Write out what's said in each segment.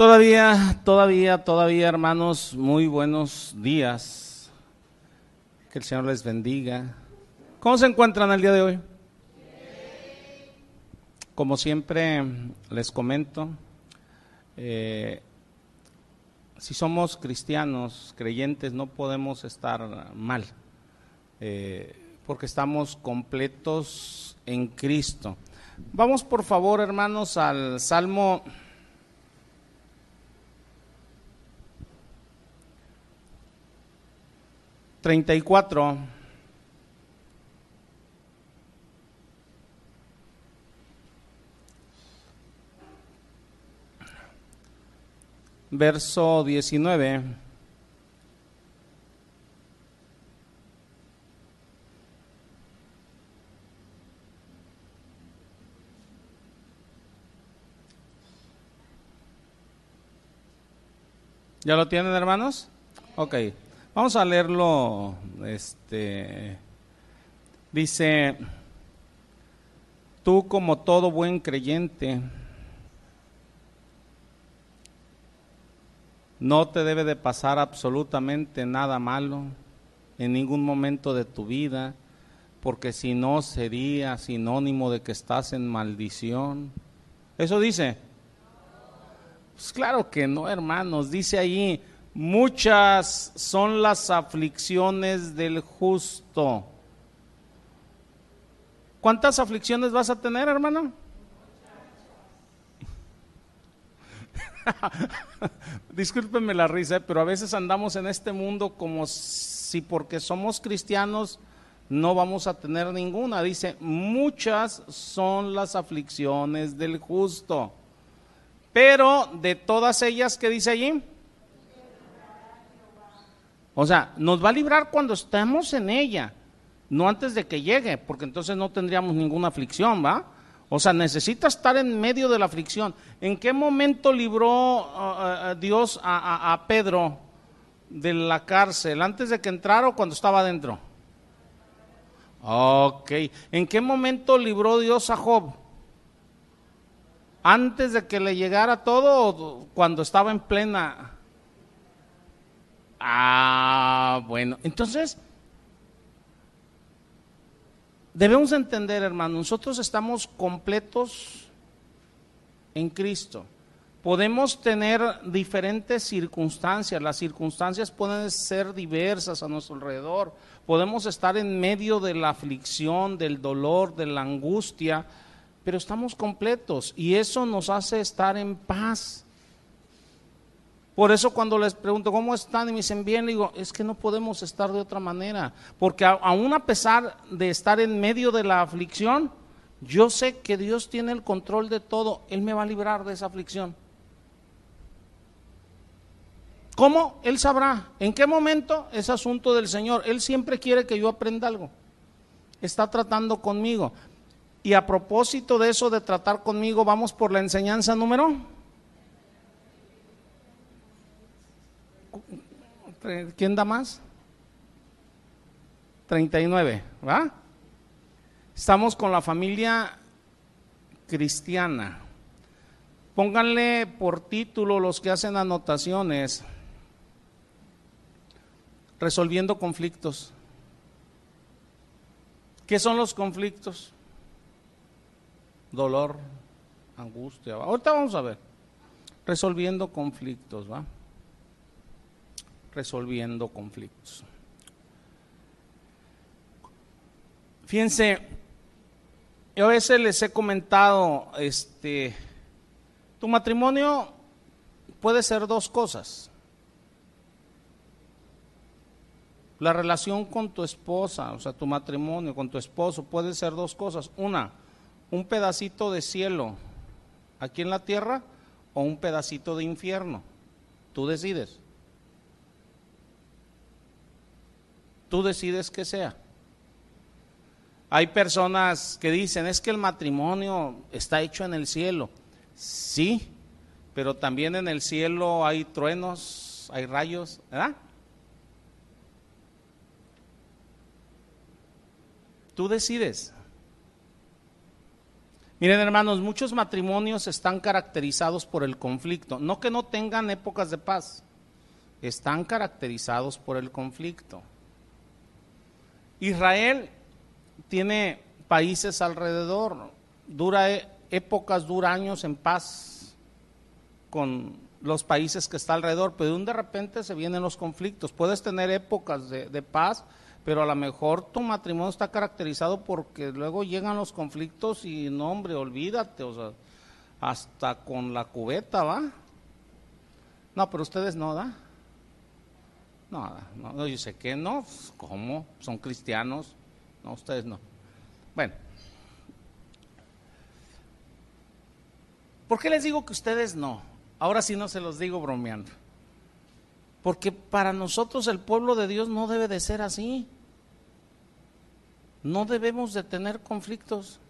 Todavía, todavía, todavía, hermanos, muy buenos días. Que el Señor les bendiga. ¿Cómo se encuentran el día de hoy? Como siempre les comento, eh, si somos cristianos, creyentes, no podemos estar mal, eh, porque estamos completos en Cristo. Vamos por favor, hermanos, al Salmo 34. Verso 19. ¿Ya lo tienen, hermanos? Ok. Vamos a leerlo. Este dice: Tú, como todo buen creyente, no te debe de pasar absolutamente nada malo en ningún momento de tu vida, porque si no sería sinónimo de que estás en maldición. Eso dice. Pues claro que no, hermanos. Dice ahí, Muchas son las aflicciones del justo. ¿Cuántas aflicciones vas a tener, hermano? Discúlpenme la risa, eh, pero a veces andamos en este mundo como si porque somos cristianos no vamos a tener ninguna. Dice, muchas son las aflicciones del justo. Pero de todas ellas, ¿qué dice allí? O sea, nos va a librar cuando estemos en ella, no antes de que llegue, porque entonces no tendríamos ninguna aflicción, ¿va? O sea, necesita estar en medio de la aflicción. ¿En qué momento libró uh, uh, Dios a, a, Pedro de la cárcel? ¿Antes de que entrara o cuando estaba adentro? Ok. ¿En qué momento libró Dios a Job? ¿Antes de que le llegara todo o cuando estaba en plena Ah, bueno. Entonces, debemos entender, hermano, nosotros estamos completos en Cristo. Podemos tener diferentes circunstancias, las circunstancias pueden ser diversas a nuestro alrededor, podemos estar en medio de la aflicción, del dolor, de la angustia, pero estamos completos y eso nos hace estar en paz. Por eso cuando les pregunto cómo están y me dicen bien, digo, es que no podemos estar de otra manera, porque aún a pesar de estar en medio de la aflicción, yo sé que Dios tiene el control de todo, Él me va a librar de esa aflicción. ¿Cómo? Él sabrá. ¿En qué momento? Es asunto del Señor. Él siempre quiere que yo aprenda algo. Está tratando conmigo. Y a propósito de eso de tratar conmigo, vamos por la enseñanza número ¿Quién da más? 39, ¿va? Estamos con la familia cristiana. Pónganle por título los que hacen anotaciones, resolviendo conflictos. ¿Qué son los conflictos? Dolor, angustia. Ahorita vamos a ver. Resolviendo conflictos, ¿va? Resolviendo conflictos. Fíjense, yo a veces les he comentado, este, tu matrimonio puede ser dos cosas. La relación con tu esposa, o sea, tu matrimonio con tu esposo puede ser dos cosas. Una, un pedacito de cielo aquí en la tierra o un pedacito de infierno. Tú decides. Tú decides que sea. Hay personas que dicen, es que el matrimonio está hecho en el cielo. Sí, pero también en el cielo hay truenos, hay rayos, ¿verdad? Tú decides. Miren hermanos, muchos matrimonios están caracterizados por el conflicto. No que no tengan épocas de paz, están caracterizados por el conflicto. Israel tiene países alrededor, dura e, épocas, dura años en paz con los países que está alrededor, pero de repente se vienen los conflictos. Puedes tener épocas de, de paz, pero a lo mejor tu matrimonio está caracterizado porque luego llegan los conflictos y no, hombre, olvídate, o sea, hasta con la cubeta, ¿va? No, pero ustedes no, ¿da? No, no, yo sé que no, ¿cómo? Son cristianos, no, ustedes no. Bueno, ¿por qué les digo que ustedes no? Ahora sí no se los digo bromeando. Porque para nosotros el pueblo de Dios no debe de ser así. No debemos de tener conflictos.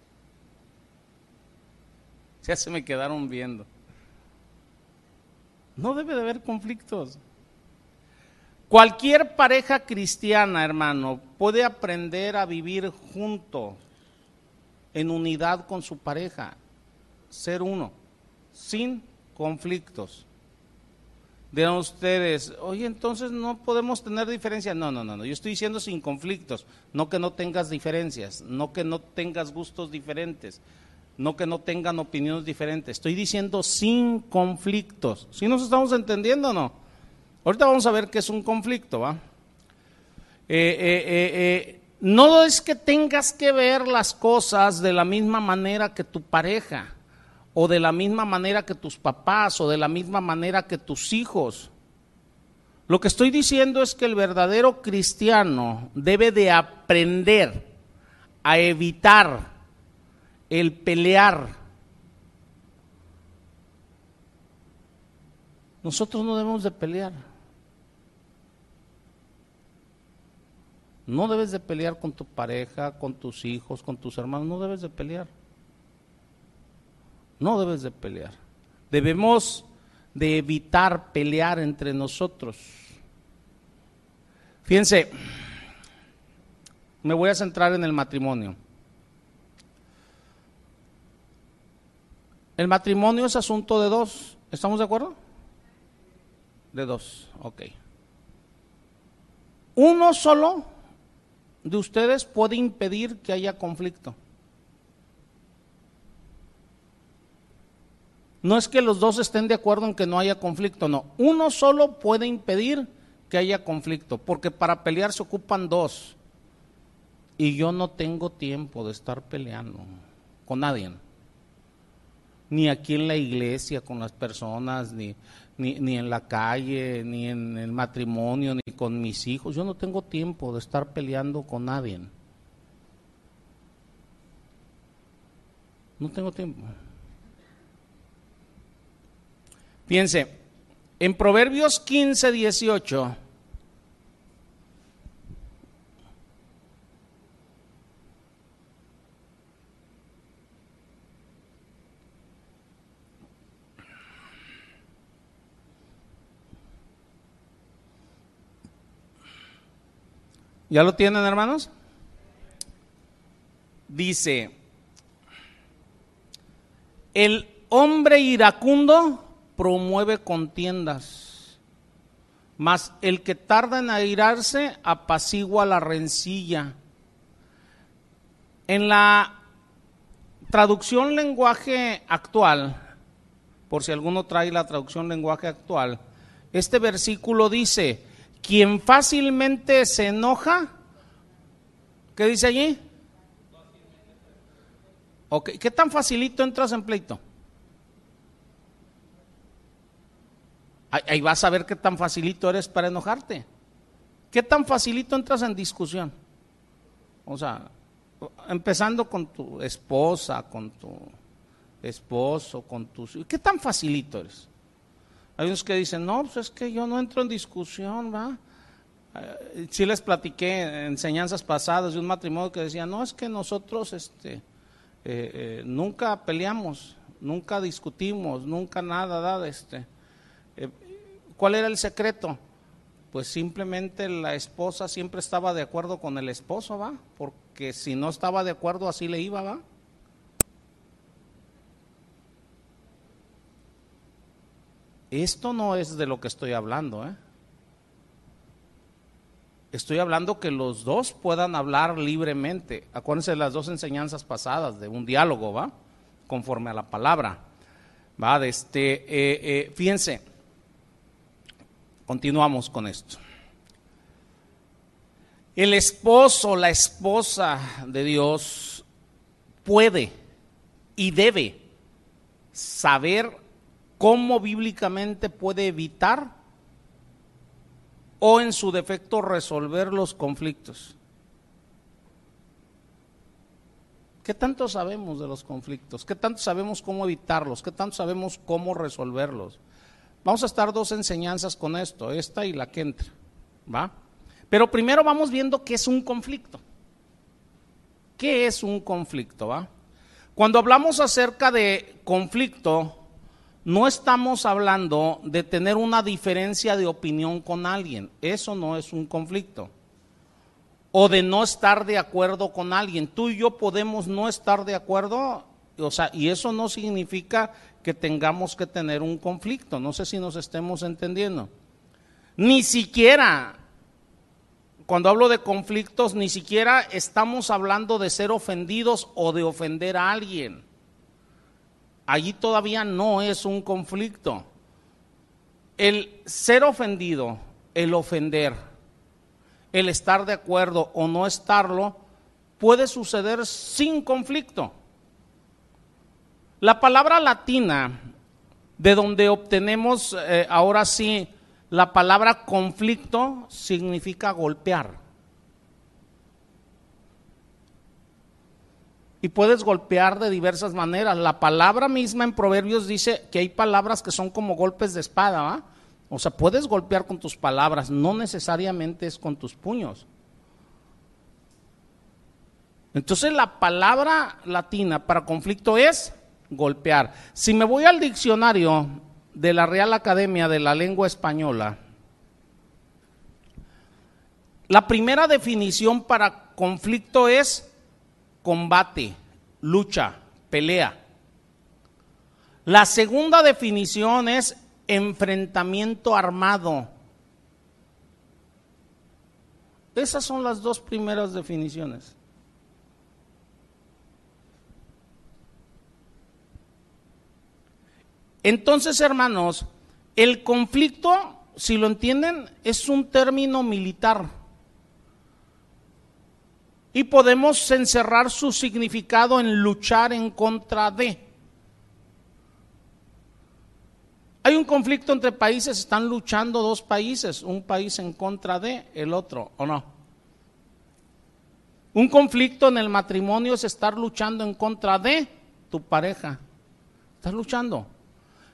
Ya se me quedaron viendo. No debe de haber conflictos. Cualquier pareja cristiana, hermano, puede aprender a vivir junto, en unidad con su pareja, ser uno, sin conflictos. Dirán ustedes, oye, entonces no podemos tener diferencias. No, no, no, no. Yo estoy diciendo sin conflictos, no que no tengas diferencias, no que no tengas gustos diferentes, no que no tengan opiniones diferentes. Estoy diciendo sin conflictos. ¿Sí nos estamos entendiendo o no? Ahorita vamos a ver qué es un conflicto, ¿va? Eh, eh, eh, no es que tengas que ver las cosas de la misma manera que tu pareja o de la misma manera que tus papás o de la misma manera que tus hijos. Lo que estoy diciendo es que el verdadero cristiano debe de aprender a evitar el pelear. Nosotros no debemos de pelear. No debes de pelear con tu pareja, con tus hijos, con tus hermanos, no debes de pelear. No debes de pelear. Debemos de evitar pelear entre nosotros. Fíjense, me voy a centrar en el matrimonio. El matrimonio es asunto de dos. ¿Estamos de acuerdo? De dos, ok. Uno solo de ustedes puede impedir que haya conflicto. No es que los dos estén de acuerdo en que no haya conflicto, no. Uno solo puede impedir que haya conflicto, porque para pelear se ocupan dos. Y yo no tengo tiempo de estar peleando con nadie. Ni aquí en la iglesia con las personas, ni, ni, ni en la calle, ni en el matrimonio, ni con mis hijos. Yo no tengo tiempo de estar peleando con nadie. No tengo tiempo. Piense, en Proverbios 15, 18. ¿Ya lo tienen, hermanos? Dice, el hombre iracundo promueve contiendas, mas el que tarda en airarse apacigua la rencilla. En la traducción lenguaje actual, por si alguno trae la traducción lenguaje actual, este versículo dice, quien fácilmente se enoja, ¿qué dice allí? Okay. ¿Qué tan facilito entras en pleito? Ahí vas a ver qué tan facilito eres para enojarte. ¿Qué tan facilito entras en discusión? O sea, empezando con tu esposa, con tu esposo, con tus... ¿Qué tan facilito eres? Hay unos que dicen, no, pues es que yo no entro en discusión, ¿va? Eh, sí les platiqué en enseñanzas pasadas de un matrimonio que decía, no, es que nosotros este, eh, eh, nunca peleamos, nunca discutimos, nunca nada, nada, este eh, ¿Cuál era el secreto? Pues simplemente la esposa siempre estaba de acuerdo con el esposo, ¿va? Porque si no estaba de acuerdo así le iba, ¿va? Esto no es de lo que estoy hablando, ¿eh? Estoy hablando que los dos puedan hablar libremente. Acuérdense de las dos enseñanzas pasadas, de un diálogo, ¿va? Conforme a la palabra. ¿Va? De este, eh, eh, fíjense, continuamos con esto. El esposo, la esposa de Dios puede y debe saber cómo bíblicamente puede evitar o en su defecto resolver los conflictos. ¿Qué tanto sabemos de los conflictos? ¿Qué tanto sabemos cómo evitarlos? ¿Qué tanto sabemos cómo resolverlos? Vamos a estar dos enseñanzas con esto, esta y la que entra, ¿va? Pero primero vamos viendo qué es un conflicto. ¿Qué es un conflicto, va? Cuando hablamos acerca de conflicto, no estamos hablando de tener una diferencia de opinión con alguien. Eso no es un conflicto. O de no estar de acuerdo con alguien. Tú y yo podemos no estar de acuerdo, o sea, y eso no significa que tengamos que tener un conflicto. No sé si nos estemos entendiendo. Ni siquiera, cuando hablo de conflictos, ni siquiera estamos hablando de ser ofendidos o de ofender a alguien allí todavía no es un conflicto. El ser ofendido, el ofender, el estar de acuerdo o no estarlo, puede suceder sin conflicto. La palabra latina, de donde obtenemos eh, ahora sí la palabra conflicto, significa golpear. Y puedes golpear de diversas maneras. La palabra misma en Proverbios dice que hay palabras que son como golpes de espada, ¿va? O sea, puedes golpear con tus palabras, no necesariamente es con tus puños. Entonces la palabra latina para conflicto es golpear. Si me voy al diccionario de la Real Academia de la Lengua Española, la primera definición para conflicto es combate, lucha, pelea. La segunda definición es enfrentamiento armado. Esas son las dos primeras definiciones. Entonces, hermanos, el conflicto, si lo entienden, es un término militar y podemos encerrar su significado en luchar en contra de. Hay un conflicto entre países, están luchando dos países, un país en contra de el otro, ¿o no? Un conflicto en el matrimonio es estar luchando en contra de tu pareja. Estás luchando.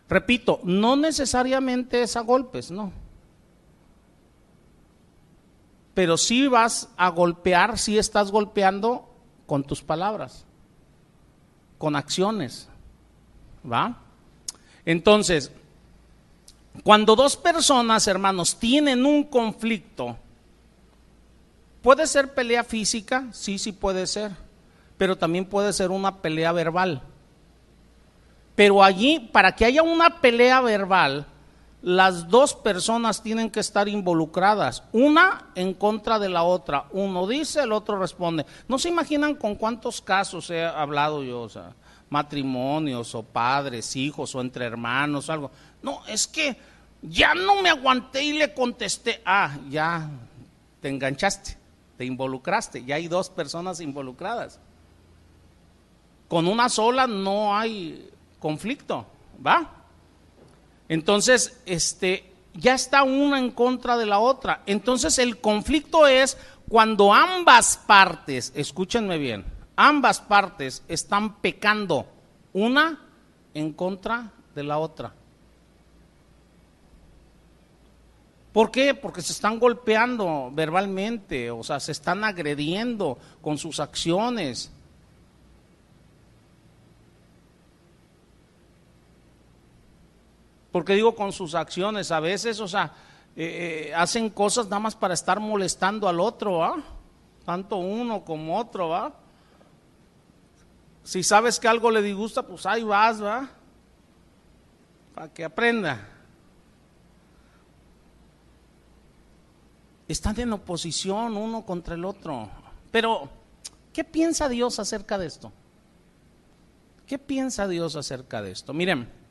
Repito, no necesariamente es a golpes, no pero si vas a golpear, si estás golpeando con tus palabras, con acciones. ¿Va? Entonces, cuando dos personas, hermanos, tienen un conflicto, puede ser pelea física, sí, sí puede ser, pero también puede ser una pelea verbal. Pero allí, para que haya una pelea verbal, las dos personas tienen que estar involucradas, una en contra de la otra. Uno dice, el otro responde. No se imaginan con cuántos casos he hablado yo, o sea, matrimonios o padres, hijos o entre hermanos, algo. No, es que ya no me aguanté y le contesté. Ah, ya te enganchaste, te involucraste, ya hay dos personas involucradas. Con una sola no hay conflicto, ¿va? Entonces, este, ya está una en contra de la otra. Entonces, el conflicto es cuando ambas partes, escúchenme bien, ambas partes están pecando una en contra de la otra. ¿Por qué? Porque se están golpeando verbalmente, o sea, se están agrediendo con sus acciones. Porque digo con sus acciones, a veces, o sea, eh, eh, hacen cosas nada más para estar molestando al otro, ¿va? Tanto uno como otro, ¿va? Si sabes que algo le disgusta, pues ahí vas, ¿va? Para que aprenda. Están en oposición uno contra el otro. Pero, ¿qué piensa Dios acerca de esto? ¿Qué piensa Dios acerca de esto? Miren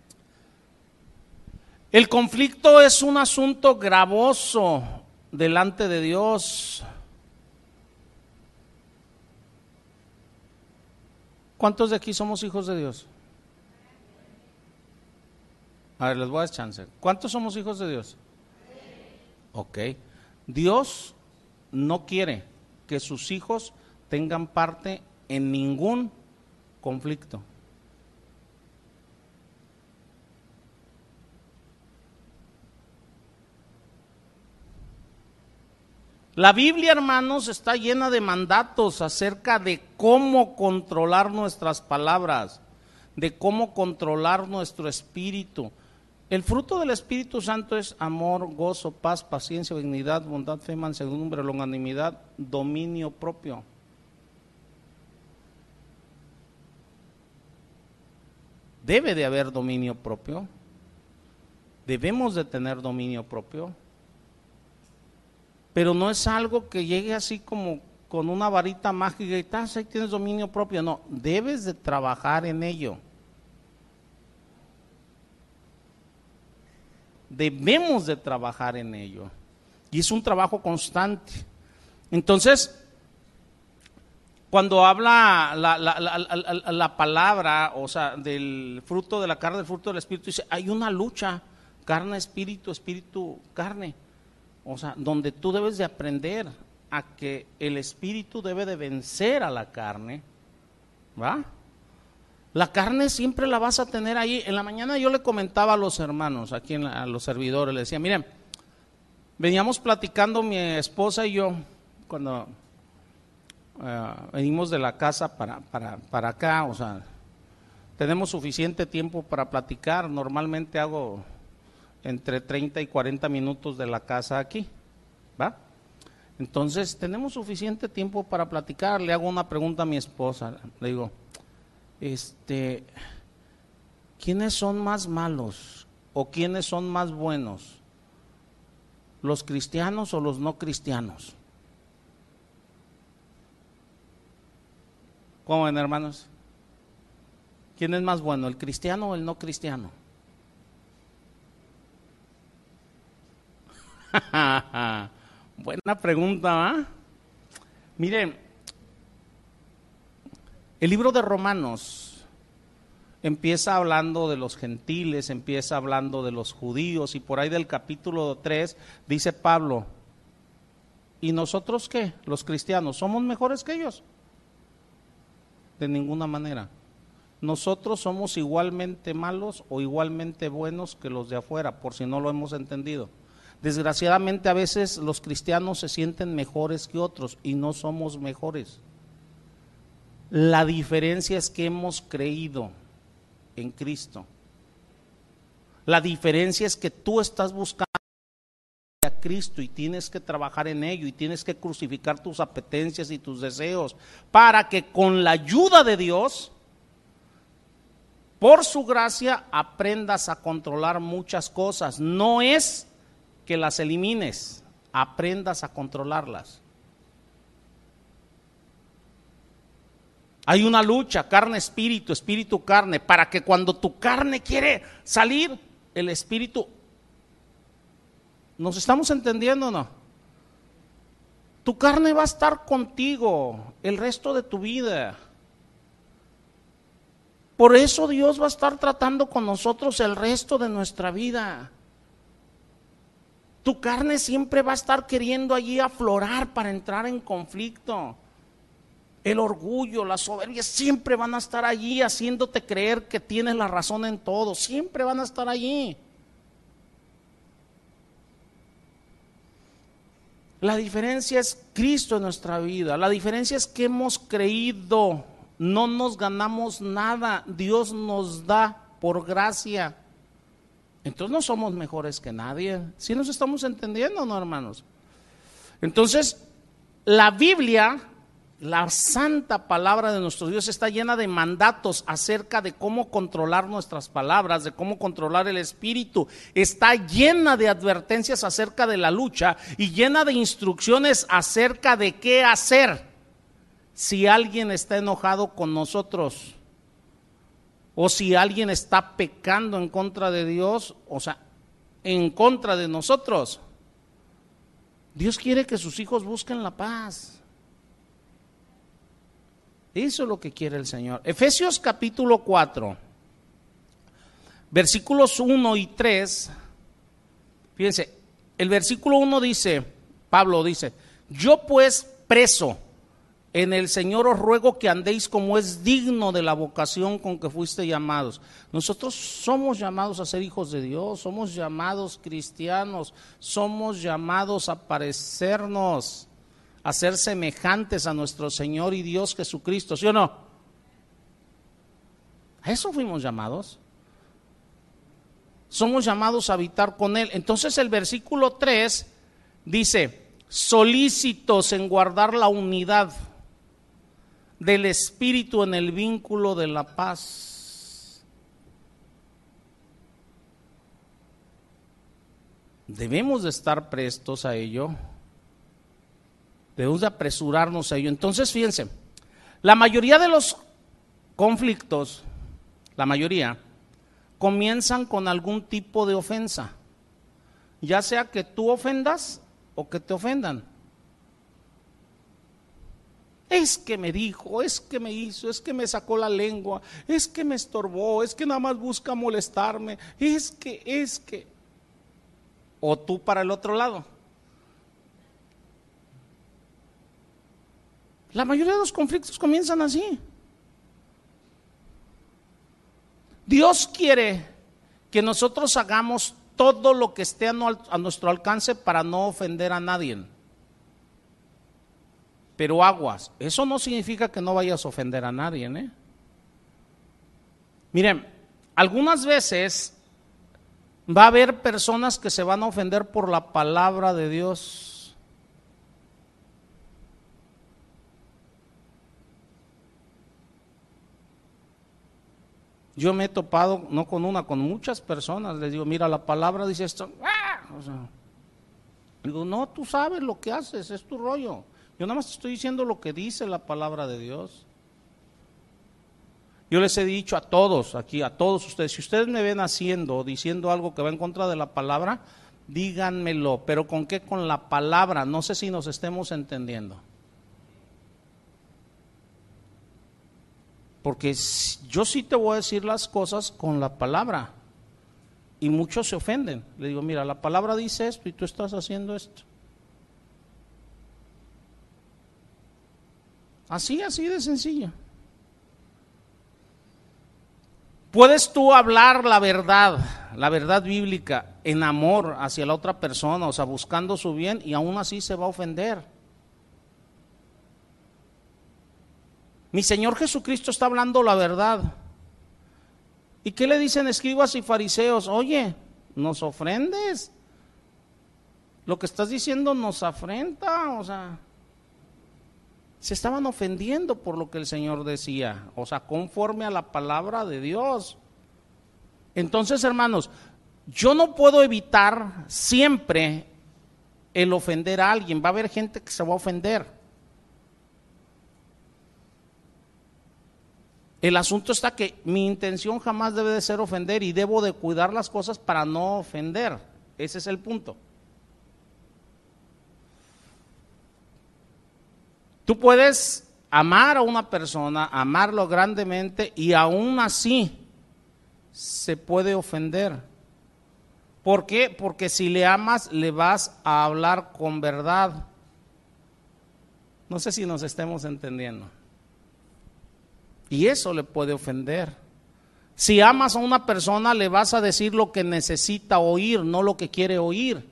el conflicto es un asunto gravoso delante de Dios. ¿Cuántos de aquí somos hijos de Dios? A ver, les voy a dar chance. ¿Cuántos somos hijos de Dios? Ok. Dios no quiere que sus hijos tengan parte en ningún conflicto. La Biblia, hermanos, está llena de mandatos acerca de cómo controlar nuestras palabras, de cómo controlar nuestro espíritu. El fruto del Espíritu Santo es amor, gozo, paz, paciencia, dignidad, bondad, fe, mansedumbre, longanimidad, dominio propio. Debe de haber dominio propio. Debemos de tener dominio propio pero no es algo que llegue así como con una varita mágica y estás ahí tienes dominio propio. No, debes de trabajar en ello. Debemos de trabajar en ello. Y es un trabajo constante. Entonces, cuando habla la, la, palabra, o sea, del fruto de la carne, del fruto del espíritu, dice, hay una lucha, carne, espíritu, espíritu, carne. O sea, donde tú debes de aprender a que el espíritu debe de vencer a la carne, ¿va? La carne siempre la vas a tener ahí. En la mañana yo le comentaba a los hermanos, aquí a los servidores, le decía, miren, veníamos platicando mi esposa y yo cuando eh, venimos de la casa para, para, para acá, o sea, tenemos suficiente tiempo para platicar. Normalmente hago entre 30 y 40 minutos de la casa aquí, ¿va? Entonces, tenemos suficiente tiempo para platicar. Le hago una pregunta a mi esposa. Le digo, este, ¿quiénes son más malos o quiénes son más buenos? ¿Los cristianos o los no cristianos? ¿Cómo ven, hermanos? ¿Quién es más bueno, el cristiano o el no cristiano? Buena pregunta. Miren, el libro de Romanos empieza hablando de los gentiles, empieza hablando de los judíos y por ahí del capítulo 3 dice Pablo, ¿y nosotros qué? Los cristianos, ¿somos mejores que ellos? De ninguna manera. Nosotros somos igualmente malos o igualmente buenos que los de afuera, por si no lo hemos entendido. Desgraciadamente a veces los cristianos se sienten mejores que otros y no somos mejores. La diferencia es que hemos creído en Cristo. La diferencia es que tú estás buscando a Cristo y tienes que trabajar en ello y tienes que crucificar tus apetencias y tus deseos para que con la ayuda de Dios, por su gracia, aprendas a controlar muchas cosas. No es que las elimines, aprendas a controlarlas. Hay una lucha, carne, espíritu, espíritu, carne, para que cuando tu carne quiere salir, el espíritu... ¿Nos estamos entendiendo o no? Tu carne va a estar contigo el resto de tu vida. Por eso Dios va a estar tratando con nosotros el resto de nuestra vida. Tu carne siempre va a estar queriendo allí aflorar para entrar en conflicto. El orgullo, la soberbia siempre van a estar allí haciéndote creer que tienes la razón en todo. Siempre van a estar allí. La diferencia es Cristo en nuestra vida. La diferencia es que hemos creído. No nos ganamos nada. Dios nos da por gracia. Entonces no somos mejores que nadie. Si nos estamos entendiendo, no, hermanos? Entonces, la Biblia la santa palabra de nuestro Dios está llena de mandatos acerca de cómo controlar nuestras palabras, de cómo controlar el espíritu. Está llena de advertencias acerca de la lucha y llena de instrucciones acerca de qué hacer si alguien está enojado con nosotros o si alguien está pecando en contra de Dios, o sea, en contra de nosotros. Dios quiere que sus hijos busquen la paz. Eso es lo que quiere el Señor. Efesios capítulo 4, versículos 1 y 3. Fíjense, el versículo 1 dice, Pablo dice, yo pues preso en el Señor os ruego que andéis como es digno de la vocación con que fuiste llamados. Nosotros somos llamados a ser hijos de Dios, somos llamados cristianos, somos llamados a parecernos a ser semejantes a nuestro Señor y Dios Jesucristo, ¿sí o no? A eso fuimos llamados. Somos llamados a habitar con Él. Entonces el versículo 3 dice, solícitos en guardar la unidad del Espíritu en el vínculo de la paz. Debemos de estar prestos a ello. Debemos de apresurarnos a ello. Entonces, fíjense, la mayoría de los conflictos, la mayoría, comienzan con algún tipo de ofensa. Ya sea que tú ofendas o que te ofendan. Es que me dijo, es que me hizo, es que me sacó la lengua, es que me estorbó, es que nada más busca molestarme, es que, es que. O tú para el otro lado. La mayoría de los conflictos comienzan así. Dios quiere que nosotros hagamos todo lo que esté a, nuestro alcance para no ofender a nadie. Pero aguas, eso no significa que no vayas a ofender a nadie. ¿eh? Miren, algunas veces va a haber personas que se van a ofender por la palabra de Dios. Yo me he topado, no con una, con muchas personas. Les digo, mira, la palabra dice esto. ¡Ah! digo, no, tú sabes lo que haces, es tu rollo. Yo nada más estoy diciendo lo que dice la palabra de Dios. Yo les he dicho a todos, aquí, a todos ustedes, si ustedes me ven haciendo o diciendo algo que va en contra de la palabra, díganmelo. Pero ¿con qué? Con la palabra. No sé si nos estemos entendiendo. Porque yo sí te voy a decir las cosas con la palabra. Y muchos se ofenden. Le digo, mira, la palabra dice esto y tú estás haciendo esto. Así, así de sencillo. Puedes tú hablar la verdad, la verdad bíblica, en amor hacia la otra persona, o sea, buscando su bien, y aún así se va a ofender. Mi Señor Jesucristo está hablando la verdad. ¿Y qué le dicen escribas y fariseos? Oye, nos ofrendes. Lo que estás diciendo nos afrenta, o sea, se estaban ofendiendo por lo que el Señor decía, o sea, conforme a la palabra de Dios. Entonces, hermanos, yo no puedo evitar siempre el ofender a alguien. Va a haber gente que se va a ofender. El asunto está que mi intención jamás debe de ser ofender y debo de cuidar las cosas para no ofender. Ese es el punto. Tú puedes amar a una persona, amarlo grandemente y aún así se puede ofender. ¿Por qué? Porque si le amas le vas a hablar con verdad. No sé si nos estemos entendiendo. Y eso le puede ofender. Si amas a una persona, le vas a decir lo que necesita oír, no lo que quiere oír.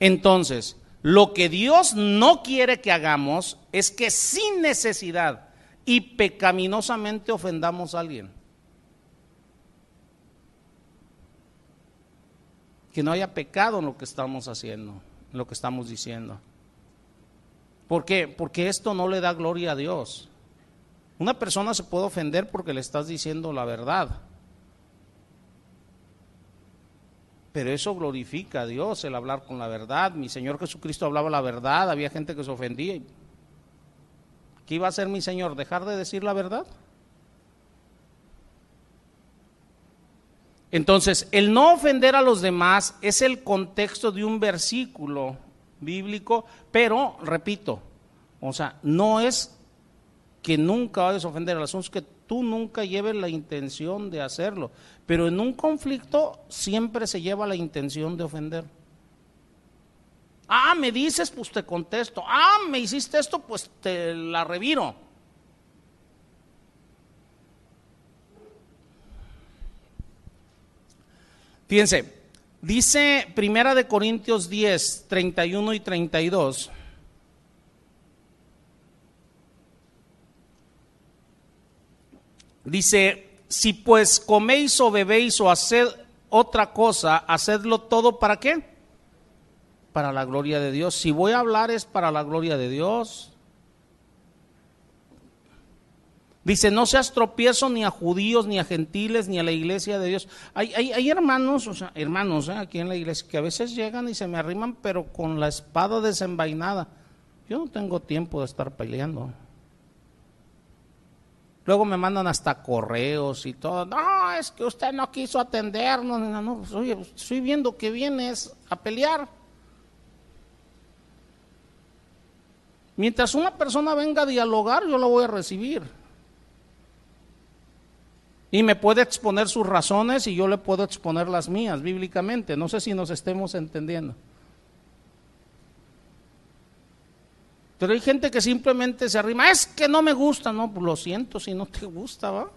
Entonces, lo que Dios no quiere que hagamos es que sin necesidad y pecaminosamente ofendamos a alguien. Que no haya pecado en lo que estamos haciendo, en lo que estamos diciendo. ¿Por qué? Porque esto no le da gloria a Dios. Una persona se puede ofender porque le estás diciendo la verdad. Pero eso glorifica a Dios, el hablar con la verdad. Mi Señor Jesucristo hablaba la verdad, había gente que se ofendía. ¿Qué iba a hacer mi Señor? ¿Dejar de decir la verdad? Entonces, el no ofender a los demás es el contexto de un versículo bíblico, pero, repito, o sea, no es que nunca vayas a ofender, el asunto es que tú nunca lleves la intención de hacerlo, pero en un conflicto siempre se lleva la intención de ofender. Ah, me dices, pues te contesto. Ah, me hiciste esto, pues te la reviro. Fíjense, dice Primera de Corintios 10, 31 y 32. Dice, si pues coméis o bebéis o haced otra cosa, hacedlo todo para qué? Para la gloria de Dios. Si voy a hablar es para la gloria de Dios. Dice, no seas tropiezo ni a judíos, ni a gentiles, ni a la iglesia de Dios. Hay, hay, hermanos, o sea, hermanos ¿eh? aquí en la iglesia, que a veces llegan y se me arriman, pero con la espada desenvainada. Yo no tengo tiempo de estar peleando. Luego me mandan hasta correos y todo. No, es que usted no quiso atendernos. No, no, pues, oye, estoy viendo que vienes a pelear. Mientras una persona venga a dialogar, yo lo voy a recibir. Y me puede exponer sus razones y yo le puedo exponer las mías bíblicamente. No sé si nos estemos entendiendo. Pero hay gente que simplemente se arrima, es que no me gusta, no, pues lo siento si no te gusta, ¿va?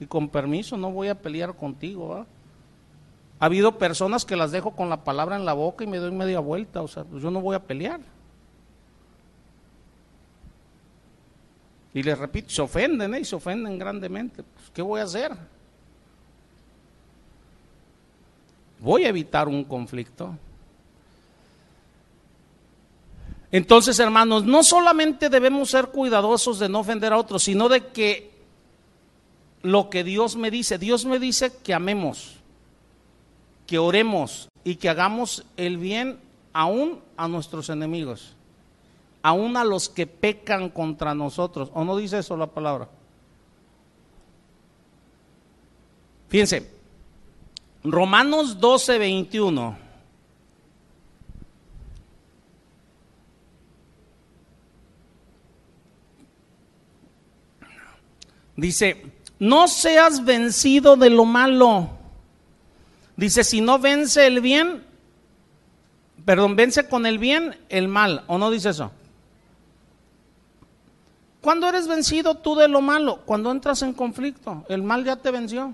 Y con permiso, no voy a pelear contigo, ¿va? Ha habido personas que las dejo con la palabra en la boca y me doy media vuelta, o sea, pues yo no voy a pelear. Y les repito, se ofenden, ¿eh? Y se ofenden grandemente. Pues, ¿Qué voy a hacer? Voy a evitar un conflicto. Entonces, hermanos, no solamente debemos ser cuidadosos de no ofender a otros, sino de que lo que Dios me dice, Dios me dice que amemos, que oremos y que hagamos el bien aún a nuestros enemigos, aún a los que pecan contra nosotros. ¿O no dice eso la palabra? Fíjense, Romanos 12, 21. Dice, no seas vencido de lo malo. Dice, si no vence el bien, perdón, vence con el bien el mal. ¿O no dice eso? ¿Cuándo eres vencido tú de lo malo? Cuando entras en conflicto. El mal ya te venció.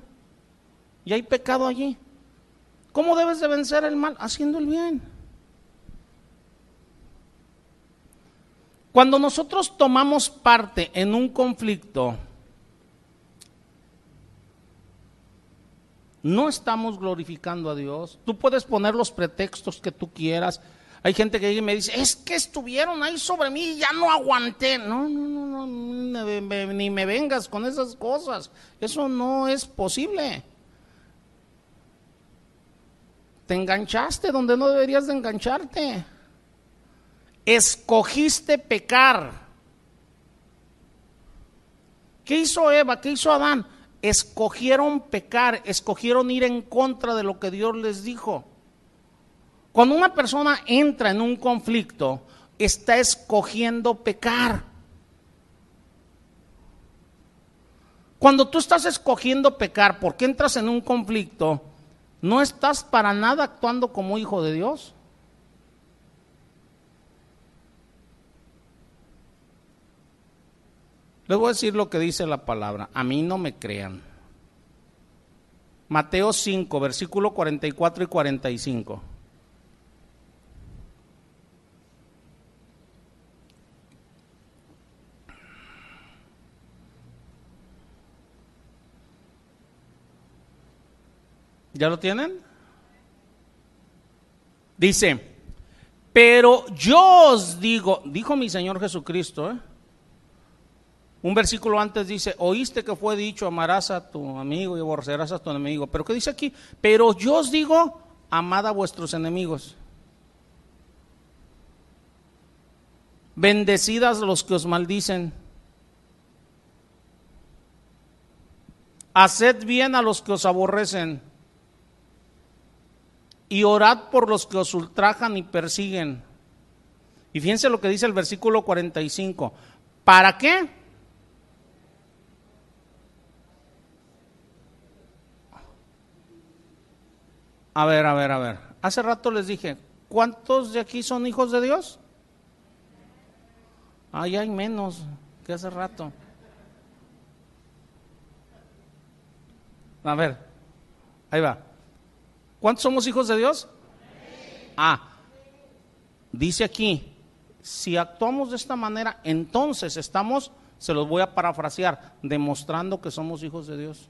Y hay pecado allí. ¿Cómo debes de vencer el mal? Haciendo el bien. Cuando nosotros tomamos parte en un conflicto, no estamos glorificando a Dios. Tú puedes poner los pretextos que tú quieras. Hay gente que me dice, es que estuvieron ahí sobre mí y ya no aguanté. No, no, no, no, ni me vengas con esas cosas. Eso no es posible. Te enganchaste donde no deberías de engancharte. Escogiste pecar. ¿Qué hizo Eva? ¿Qué hizo Adán? Escogieron pecar, escogieron ir en contra de lo que Dios les dijo. Cuando una persona entra en un conflicto, está escogiendo pecar. Cuando tú estás escogiendo pecar porque entras en un conflicto, no estás para nada actuando como hijo de Dios. Les voy a decir lo que dice la palabra. A mí no me crean. Mateo 5, versículo 44 y 45. ¿Ya lo tienen? Dice, Pero yo os digo, dijo mi Señor Jesucristo, ¿eh? Un versículo antes dice, oíste que fue dicho, amarás a tu amigo y aborrecerás a tu enemigo. Pero ¿qué dice aquí? Pero yo os digo, amad a vuestros enemigos. Bendecidas los que os maldicen. Haced bien a los que os aborrecen. Y orad por los que os ultrajan y persiguen. Y fíjense lo que dice el versículo 45. ¿Para qué? A ver, a ver, a ver. Hace rato les dije, ¿cuántos de aquí son hijos de Dios? Ay, hay menos que hace rato. A ver, ahí va. ¿Cuántos somos hijos de Dios? Ah, dice aquí, si actuamos de esta manera, entonces estamos, se los voy a parafrasear, demostrando que somos hijos de Dios.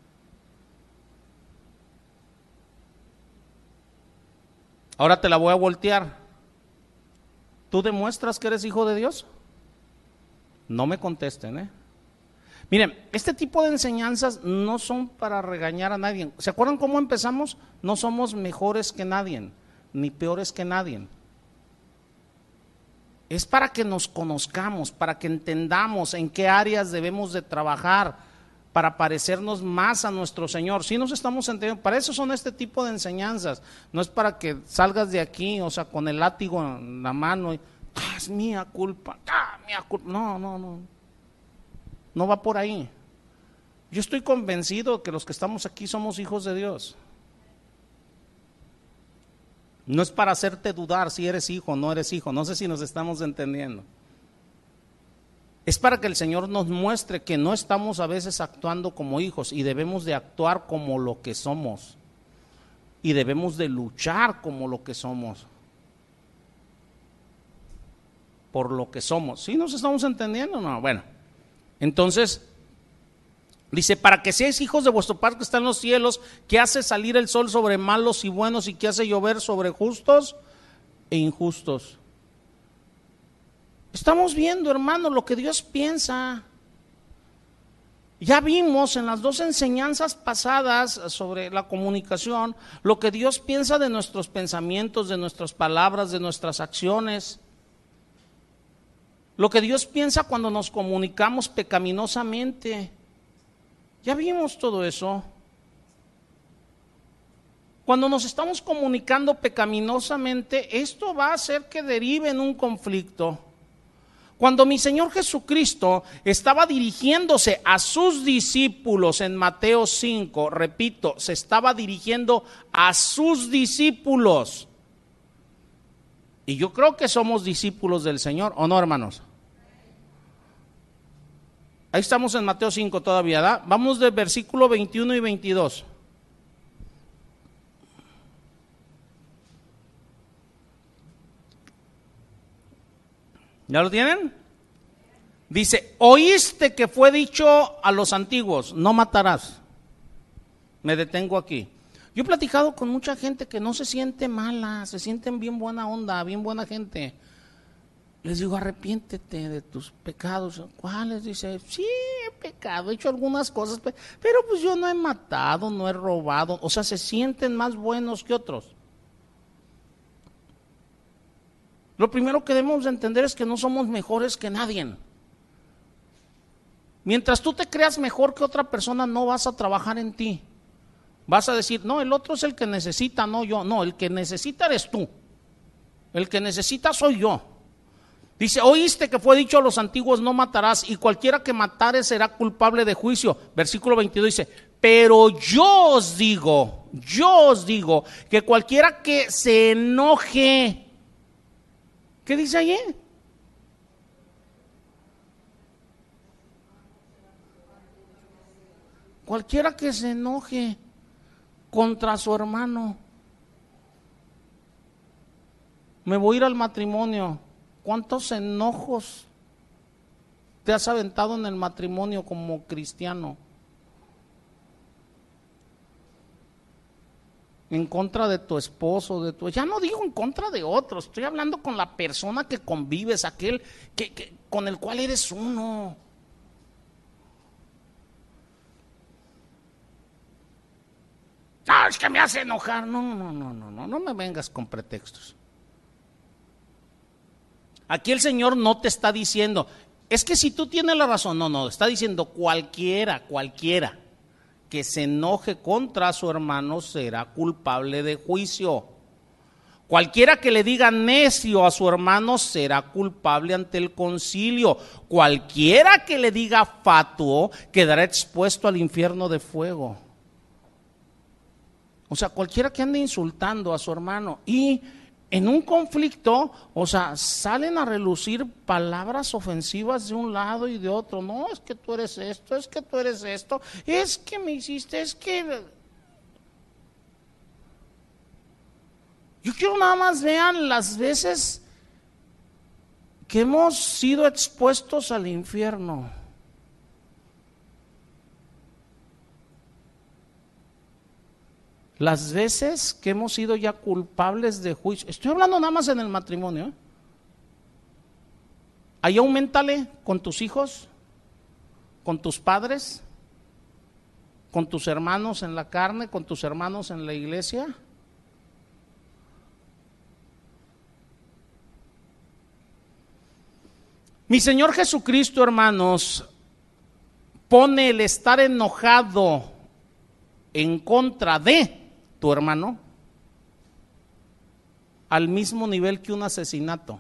Ahora te la voy a voltear. ¿Tú demuestras que eres hijo de Dios? No me contesten, ¿eh? Miren, este tipo de enseñanzas no son para regañar a nadie. ¿Se acuerdan cómo empezamos? No somos mejores que nadie, ni peores que nadie. Es para que nos conozcamos, para que entendamos en qué áreas debemos de trabajar para parecernos más a nuestro Señor. Si nos estamos entendiendo, para eso son este tipo de enseñanzas. No es para que salgas de aquí, o sea, con el látigo en la mano y, ah, es mía culpa, ah, mía culpa. No, no, no. No va por ahí. Yo estoy convencido que los que estamos aquí somos hijos de Dios. No es para hacerte dudar si eres hijo o no eres hijo. No sé si nos estamos entendiendo. Es para que el Señor nos muestre que no estamos a veces actuando como hijos y debemos de actuar como lo que somos. Y debemos de luchar como lo que somos. Por lo que somos. ¿Sí nos estamos entendiendo? No, bueno. Entonces, dice, para que seáis hijos de vuestro Padre que está en los cielos, que hace salir el sol sobre malos y buenos y que hace llover sobre justos e injustos. Estamos viendo, hermano, lo que Dios piensa. Ya vimos en las dos enseñanzas pasadas sobre la comunicación lo que Dios piensa de nuestros pensamientos, de nuestras palabras, de nuestras acciones. Lo que Dios piensa cuando nos comunicamos pecaminosamente. Ya vimos todo eso. Cuando nos estamos comunicando pecaminosamente, esto va a hacer que derive en un conflicto. Cuando mi Señor Jesucristo estaba dirigiéndose a sus discípulos en Mateo 5, repito, se estaba dirigiendo a sus discípulos. Y yo creo que somos discípulos del Señor, ¿o no, hermanos? Ahí estamos en Mateo 5 todavía, ¿da? Vamos del versículo 21 y 22. ¿Ya lo tienen? Dice, oíste que fue dicho a los antiguos, no matarás. Me detengo aquí. Yo he platicado con mucha gente que no se siente mala, se sienten bien buena onda, bien buena gente. Les digo, arrepiéntete de tus pecados. ¿Cuáles? Dice, sí, he pecado, he hecho algunas cosas, pero pues yo no he matado, no he robado. O sea, se sienten más buenos que otros. Lo primero que debemos entender es que no somos mejores que nadie. Mientras tú te creas mejor que otra persona, no vas a trabajar en ti. Vas a decir, no, el otro es el que necesita, no yo. No, el que necesita eres tú. El que necesita soy yo. Dice, oíste que fue dicho a los antiguos, no matarás, y cualquiera que matare será culpable de juicio. Versículo 22 dice, pero yo os digo, yo os digo, que cualquiera que se enoje ¿Qué dice allí? Cualquiera que se enoje contra su hermano. Me voy a ir al matrimonio. ¿Cuántos enojos te has aventado en el matrimonio como cristiano? En contra de tu esposo, de tu... Ya no digo en contra de otros, estoy hablando con la persona que convives, aquel que, con el cual eres uno. Ah, es que me hace enojar. No, no, no, no, no, no me vengas con pretextos. Aquí el Señor no te está diciendo, es que si tú tienes la razón, no, no, está diciendo cualquiera, cualquiera que se enoje contra su hermano será culpable de juicio. Cualquiera que le diga necio a su hermano será culpable ante el concilio. Cualquiera que le diga fatuo quedará expuesto al infierno de fuego. O sea, cualquiera que ande insultando a su hermano y en un conflicto, o sea, salen a relucir palabras ofensivas de un lado y de otro. No, es que tú eres esto, es que tú eres esto, es que me hiciste, es que... Yo quiero nada más vean las veces que hemos sido expuestos al infierno. Las veces que hemos sido ya culpables de juicio, estoy hablando nada más en el matrimonio, ¿eh? ahí aumentale con tus hijos, con tus padres, con tus hermanos en la carne, con tus hermanos en la iglesia. Mi Señor Jesucristo, hermanos, pone el estar enojado en contra de tu hermano al mismo nivel que un asesinato.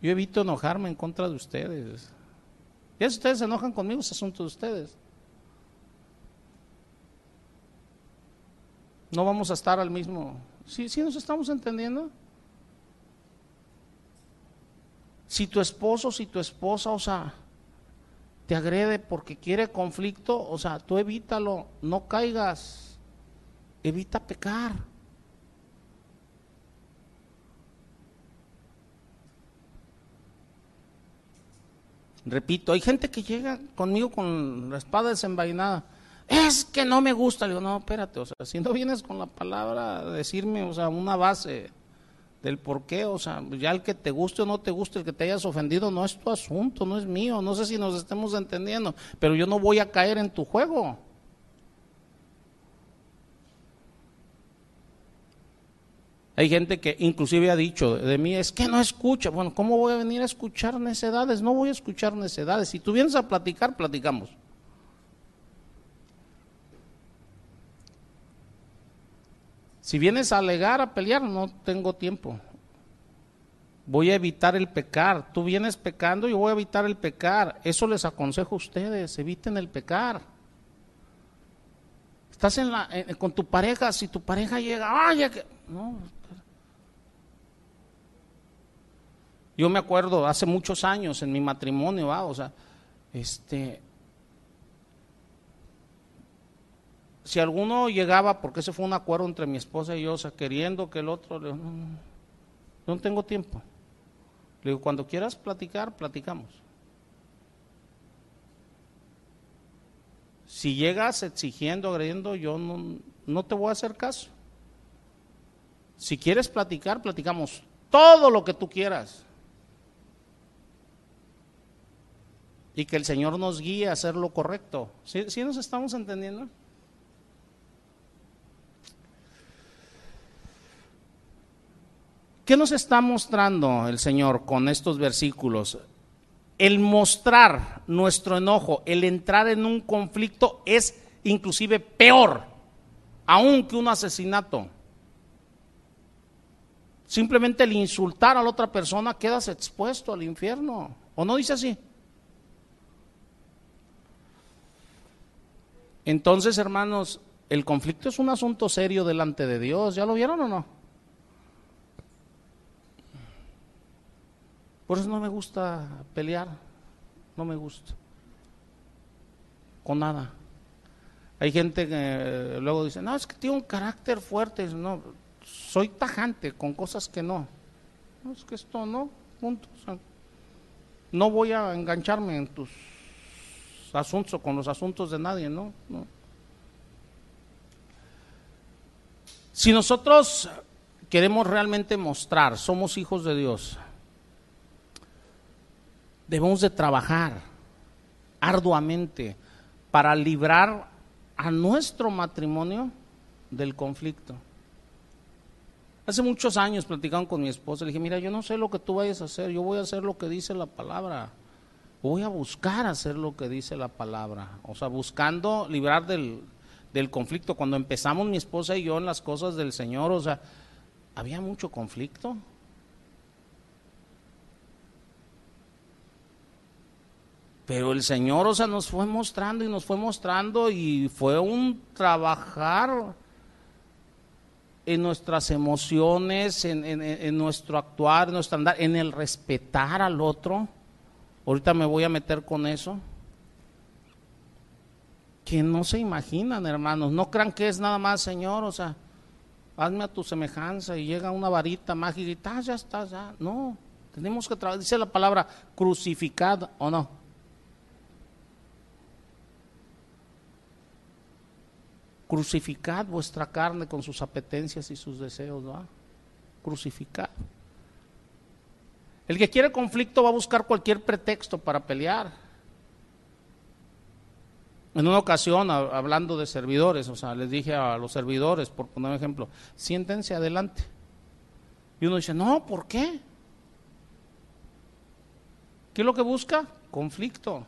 Yo evito enojarme en contra de ustedes. Ya si ustedes se enojan conmigo, es asunto de ustedes. No vamos a estar al mismo. ¿Sí, sí nos estamos entendiendo? Si tu esposo, si tu esposa, o sea, te agrede porque quiere conflicto, o sea, tú evítalo, no caigas, evita pecar. Repito, hay gente que llega conmigo con la espada desenvainada. Es que no me gusta. Le digo, no, espérate, o sea, si no vienes con la palabra decirme, o sea, una base, del por qué, o sea, ya el que te guste o no te guste, el que te hayas ofendido, no es tu asunto, no es mío, no sé si nos estemos entendiendo, pero yo no voy a caer en tu juego. Hay gente que inclusive ha dicho de mí, es que no escucha. Bueno, ¿cómo voy a venir a escuchar necedades? No voy a escuchar necedades. Si tú vienes a platicar, platicamos. Si vienes a alegar, a pelear, no tengo tiempo. Voy a evitar el pecar. Tú vienes pecando, yo voy a evitar el pecar. Eso les aconsejo a ustedes, eviten el pecar. Estás con tu pareja, si tu pareja llega, ¡ay! Que... No. Yo me acuerdo hace muchos años en mi matrimonio, o sea, este, si alguno llegaba, porque ese fue un acuerdo entre mi esposa y yo, o sea, queriendo que el otro, le no, no tengo tiempo. Le digo, cuando quieras platicar, platicamos. Si llegas exigiendo, agrediendo, yo no, no te voy a hacer caso. Si quieres platicar, platicamos todo lo que tú quieras. Y que el Señor nos guíe a hacer lo correcto. ¿Sí, ¿Sí nos estamos entendiendo? ¿Qué nos está mostrando el Señor con estos versículos? El mostrar nuestro enojo, el entrar en un conflicto es inclusive peor, aún que un asesinato. Simplemente el insultar a la otra persona quedas expuesto al infierno. ¿O no dice así? Entonces, hermanos, el conflicto es un asunto serio delante de Dios. ¿Ya lo vieron o no? Por eso no me gusta pelear, no me gusta. Con nada. Hay gente que eh, luego dice, no, es que tiene un carácter fuerte. No, soy tajante con cosas que no. No, es que esto no, punto. No voy a engancharme en tus asuntos o con los asuntos de nadie, no. Si nosotros queremos realmente mostrar, somos hijos de Dios, debemos de trabajar arduamente para librar a nuestro matrimonio del conflicto. Hace muchos años platicaban con mi esposa, le dije, mira, yo no sé lo que tú vayas a hacer, yo voy a hacer lo que dice la palabra, voy a buscar hacer lo que dice la palabra, o sea, buscando librar del, del conflicto. Cuando empezamos mi esposa y yo en las cosas del Señor, o sea, había mucho conflicto. Pero el Señor, o sea, nos fue mostrando y nos fue mostrando y fue un trabajar en nuestras emociones, en, nuestro actuar, en nuestro andar, en el respetar al otro. Ahorita me voy a meter con eso. Que no se imaginan, hermanos. No crean que es nada más, Señor, o sea, hazme a tu semejanza y llega una varita mágica y ya está, ya. No, tenemos que trabajar. Dice la palabra crucificado, ¿o no? Crucificad vuestra carne con sus apetencias y sus deseos. Crucificad. El que quiere conflicto va a buscar cualquier pretexto para pelear. En una ocasión, hablando de servidores, o sea, les dije a los servidores, por poner un ejemplo, siéntense adelante. Y uno dice, no, ¿por qué? ¿Qué es lo que busca? Conflicto.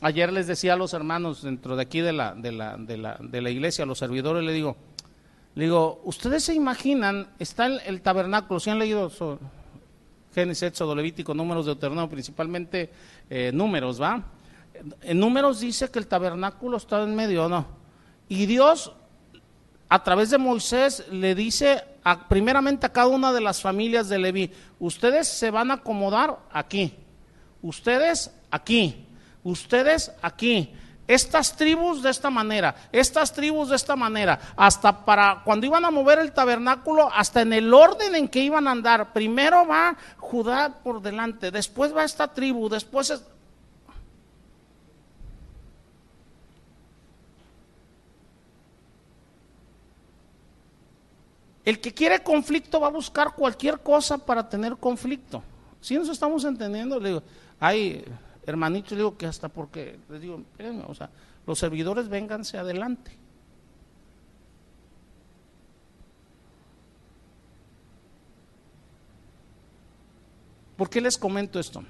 Ayer les decía a los hermanos dentro de aquí de la, de la, de la, de la iglesia, a los servidores, le digo, le digo, ¿ustedes se imaginan, está el, el tabernáculo, si han leído Génesis, Éxodo, Levítico, números de Deuteronomio, principalmente eh, números, ¿va? En números dice que el tabernáculo está en medio, ¿no? Y Dios, a través de Moisés, le dice a, primeramente a cada una de las familias de Leví, ustedes se van a acomodar aquí, ustedes aquí, ustedes aquí, estas tribus de esta manera, estas tribus de esta manera, hasta para cuando iban a mover el tabernáculo, hasta en el orden en que iban a andar. Primero va Judá por delante, después va esta tribu, después es... El que quiere conflicto va a buscar cualquier cosa para tener conflicto. Si nos estamos entendiendo, le digo, hay hermanitos, digo que hasta porque, les digo, o sea, los servidores vénganse adelante. ¿Por qué les comento esto?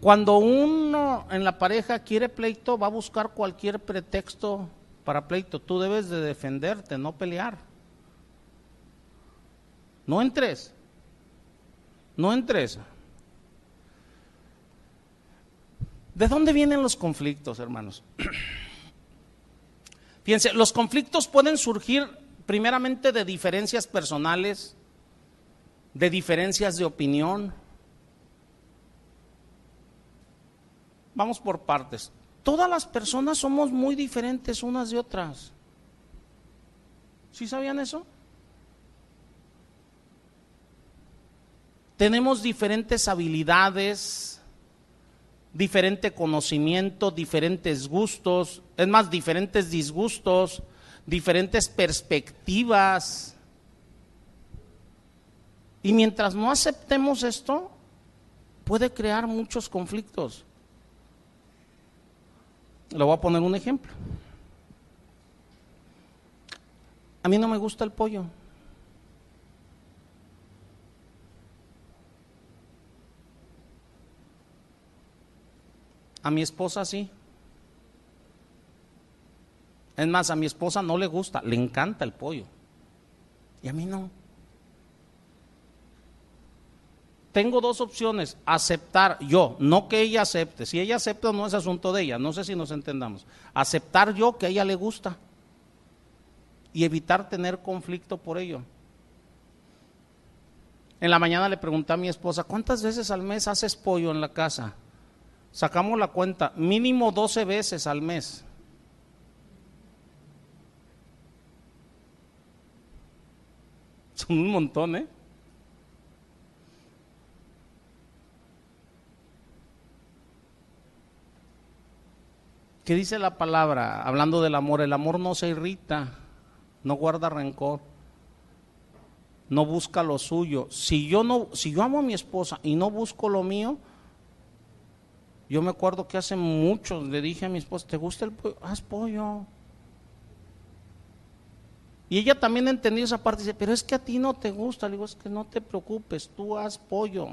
Cuando uno en la pareja quiere pleito, va a buscar cualquier pretexto para pleito. Tú debes de defenderte, no pelear. No entres. No entres. ¿De dónde vienen los conflictos, hermanos? Fíjense, los conflictos pueden surgir primeramente de diferencias personales, de diferencias de opinión. Vamos por partes. Todas las personas somos muy diferentes unas de otras. ¿Sí sabían eso? Tenemos diferentes habilidades, diferente conocimiento, diferentes gustos, es más, diferentes disgustos, diferentes perspectivas. Y mientras no aceptemos esto, puede crear muchos conflictos. Le voy a poner un ejemplo. A mí no me gusta el pollo. A mi esposa sí. Es más, a mi esposa no le gusta, le encanta el pollo. Y a mí no. Tengo dos opciones, aceptar yo, no que ella acepte. Si ella acepta no es asunto de ella, no sé si nos entendamos. Aceptar yo que a ella le gusta y evitar tener conflicto por ello. En la mañana le pregunté a mi esposa, ¿cuántas veces al mes haces pollo en la casa? Sacamos la cuenta, mínimo 12 veces al mes. Son un montón, ¿eh? ¿Qué dice la palabra? Hablando del amor, el amor no se irrita, no guarda rencor, no busca lo suyo. Si yo no, si yo amo a mi esposa y no busco lo mío, yo me acuerdo que hace mucho le dije a mi esposa, ¿te gusta el pollo? Haz pollo. Y ella también entendió esa parte, dice, pero es que a ti no te gusta. Le digo, es que no te preocupes, tú haz pollo.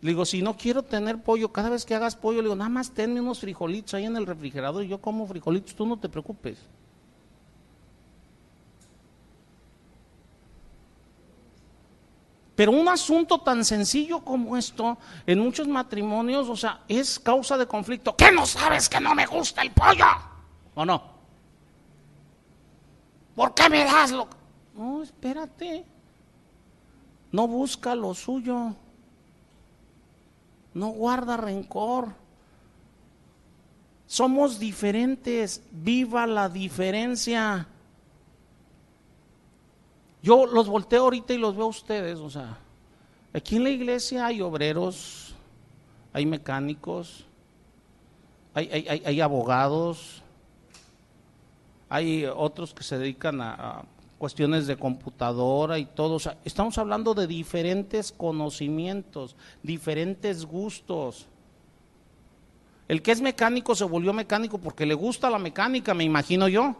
Le digo, si no quiero tener pollo, cada vez que hagas pollo, le digo, nada más tenme unos frijolitos ahí en el refrigerador y yo como frijolitos, tú no te preocupes. Pero un asunto tan sencillo como esto, en muchos matrimonios, o sea, es causa de conflicto. ¿Qué no sabes que no me gusta el pollo? ¿O no? ¿Por qué me das lo.? No, espérate. No busca lo suyo. No guarda rencor. Somos diferentes. Viva la diferencia. Yo los volteo ahorita y los veo a ustedes. O sea, aquí en la iglesia hay obreros, hay mecánicos, hay, hay, hay abogados, hay otros que se dedican a, cuestiones de computadora y todo. estamos hablando de diferentes conocimientos, diferentes gustos. El que es mecánico se volvió mecánico porque le gusta la mecánica, me imagino yo.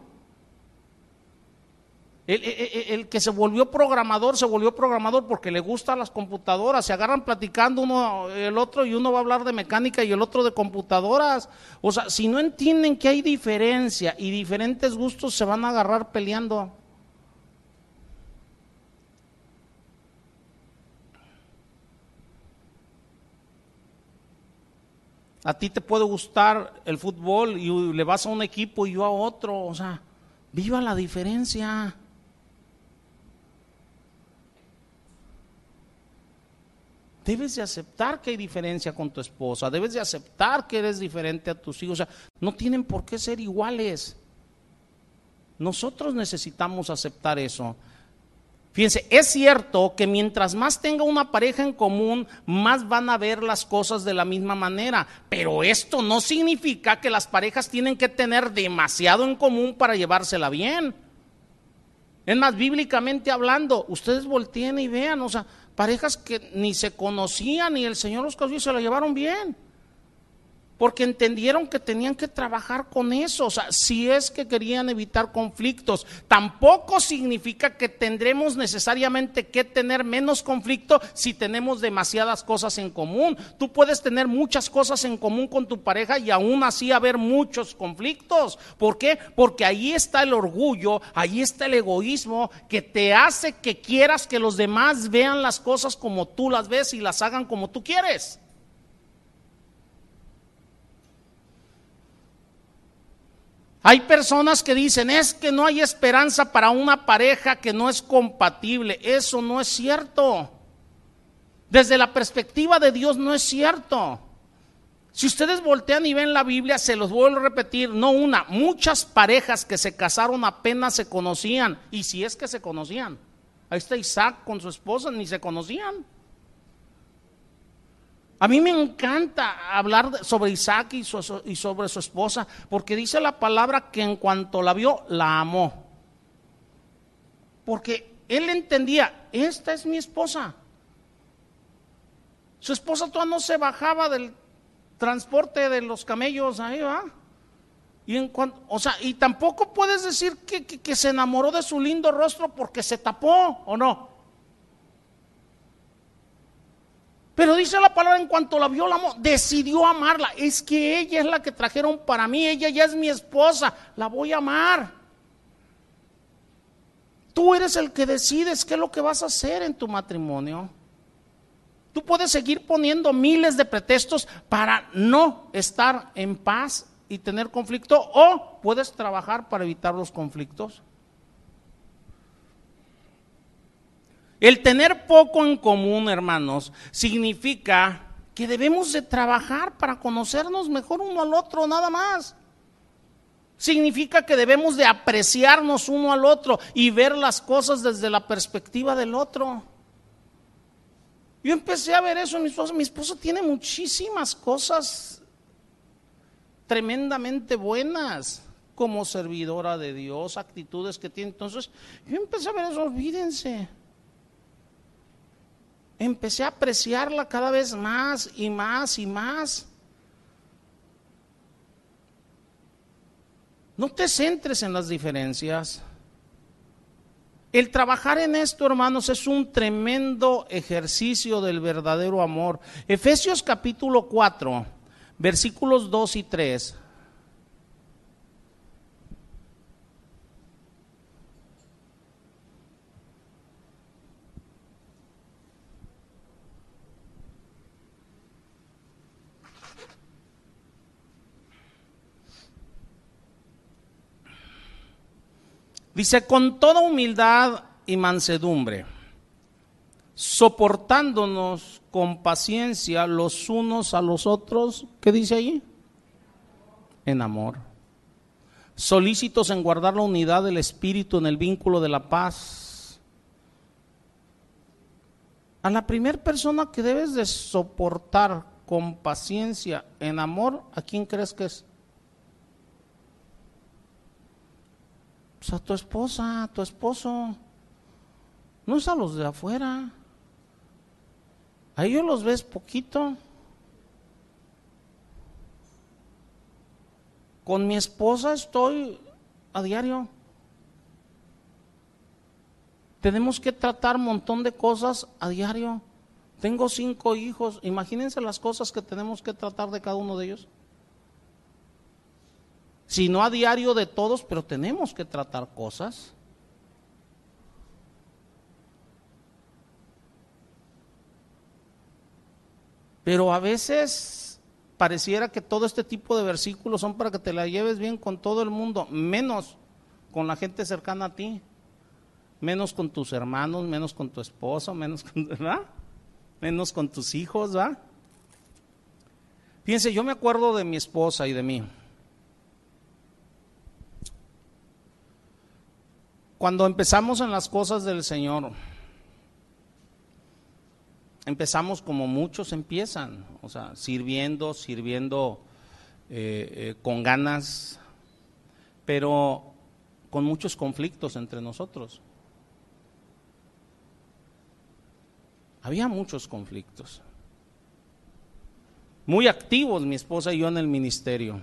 El, que se volvió programador, se volvió programador porque le gustan las computadoras. Se agarran platicando uno el otro y uno va a hablar de mecánica y el otro de computadoras. O sea, si no entienden que hay diferencia y diferentes gustos, se van a agarrar peleando. A ti te puede gustar el fútbol y le vas a un equipo y yo a otro. O sea, viva la diferencia. Debes de aceptar que hay diferencia con tu esposa, debes de aceptar que eres diferente a tus hijos, o sea, no tienen por qué ser iguales. Nosotros necesitamos aceptar eso. Fíjense, es cierto que mientras más tenga una pareja en común, más van a ver las cosas de la misma manera, pero esto no significa que las parejas tienen que tener demasiado en común para llevársela bien. Es más, bíblicamente hablando, ustedes volteen y vean, o sea, parejas que ni se conocían y el Señor los conoció y se la llevaron bien. Porque entendieron que tenían que trabajar con eso, o sea, si es que querían evitar conflictos. Tampoco significa que tendremos necesariamente que tener menos conflicto si tenemos demasiadas cosas en común. Tú puedes tener muchas cosas en común con tu pareja y aún así haber muchos conflictos. ¿Por qué? Porque ahí está el orgullo, ahí está el egoísmo que te hace que quieras que los demás vean las cosas como tú las ves y las hagan como tú quieres. Hay personas que dicen, es que no hay esperanza para una pareja que no es compatible. Eso no es cierto. Desde la perspectiva de Dios no es cierto. Si ustedes voltean y ven la Biblia, se los vuelvo a repetir, no una, muchas parejas que se casaron apenas se conocían, y si es que se conocían. Ahí está Isaac con su esposa, ni se conocían. A mí me encanta hablar sobre Isaac y, sobre su esposa, porque dice la palabra que en cuanto la vio, la amó. Porque él entendía, esta es mi esposa. Su esposa todavía no se bajaba del transporte de los camellos ahí, ¿va? Y en cuanto, o sea, y tampoco puedes decir que se enamoró de su lindo rostro porque se tapó, ¿o no? Pero dice la palabra, en cuanto la vio, la amó, decidió amarla. Es que ella es la que trajeron para mí, ella ya es mi esposa, la voy a amar. Tú eres el que decides qué es lo que vas a hacer en tu matrimonio. Tú puedes seguir poniendo miles de pretextos para no estar en paz y tener conflicto o puedes trabajar para evitar los conflictos. El tener poco en común, hermanos, significa que debemos de trabajar para conocernos mejor uno al otro, nada más. Significa que debemos de apreciarnos uno al otro y ver las cosas desde la perspectiva del otro. Yo empecé a ver eso en mi esposa. Mi esposa tiene muchísimas cosas tremendamente buenas como servidora de Dios, actitudes que tiene. Entonces, yo empecé a ver eso, olvídense. Empecé a apreciarla cada vez más y más y más. No te centres en las diferencias. El trabajar en esto, hermanos, es un tremendo ejercicio del verdadero amor. Efesios capítulo 4, versículos 2 y 3. Dice, con toda humildad y mansedumbre, soportándonos con paciencia los unos a los otros, ¿qué dice allí? En amor. Solícitos en guardar la unidad del Espíritu en el vínculo de la paz. A la primera persona que debes de soportar con paciencia en amor, ¿a quién crees que es? Pues, a tu esposa, a tu esposo. No es a los de afuera. A ellos los ves poquito. Con mi esposa estoy a diario. Tenemos que tratar un montón de cosas a diario. Tengo cinco hijos. Imagínense las cosas que tenemos que tratar de cada uno de ellos si no a diario de todos, pero tenemos que tratar cosas. Pero a veces pareciera que todo este tipo de versículos son para que te la lleves bien con todo el mundo, menos con la gente cercana a ti, menos con tus hermanos, menos con tu esposo, menos con, ¿verdad? Menos con tus hijos, ¿va? Fíjense, yo me acuerdo de mi esposa y de mí. Cuando empezamos en las cosas del Señor, empezamos como muchos empiezan, o sea, sirviendo, sirviendo eh, eh, con ganas, pero con muchos conflictos entre nosotros. Había muchos conflictos. Muy activos mi esposa y yo en el ministerio.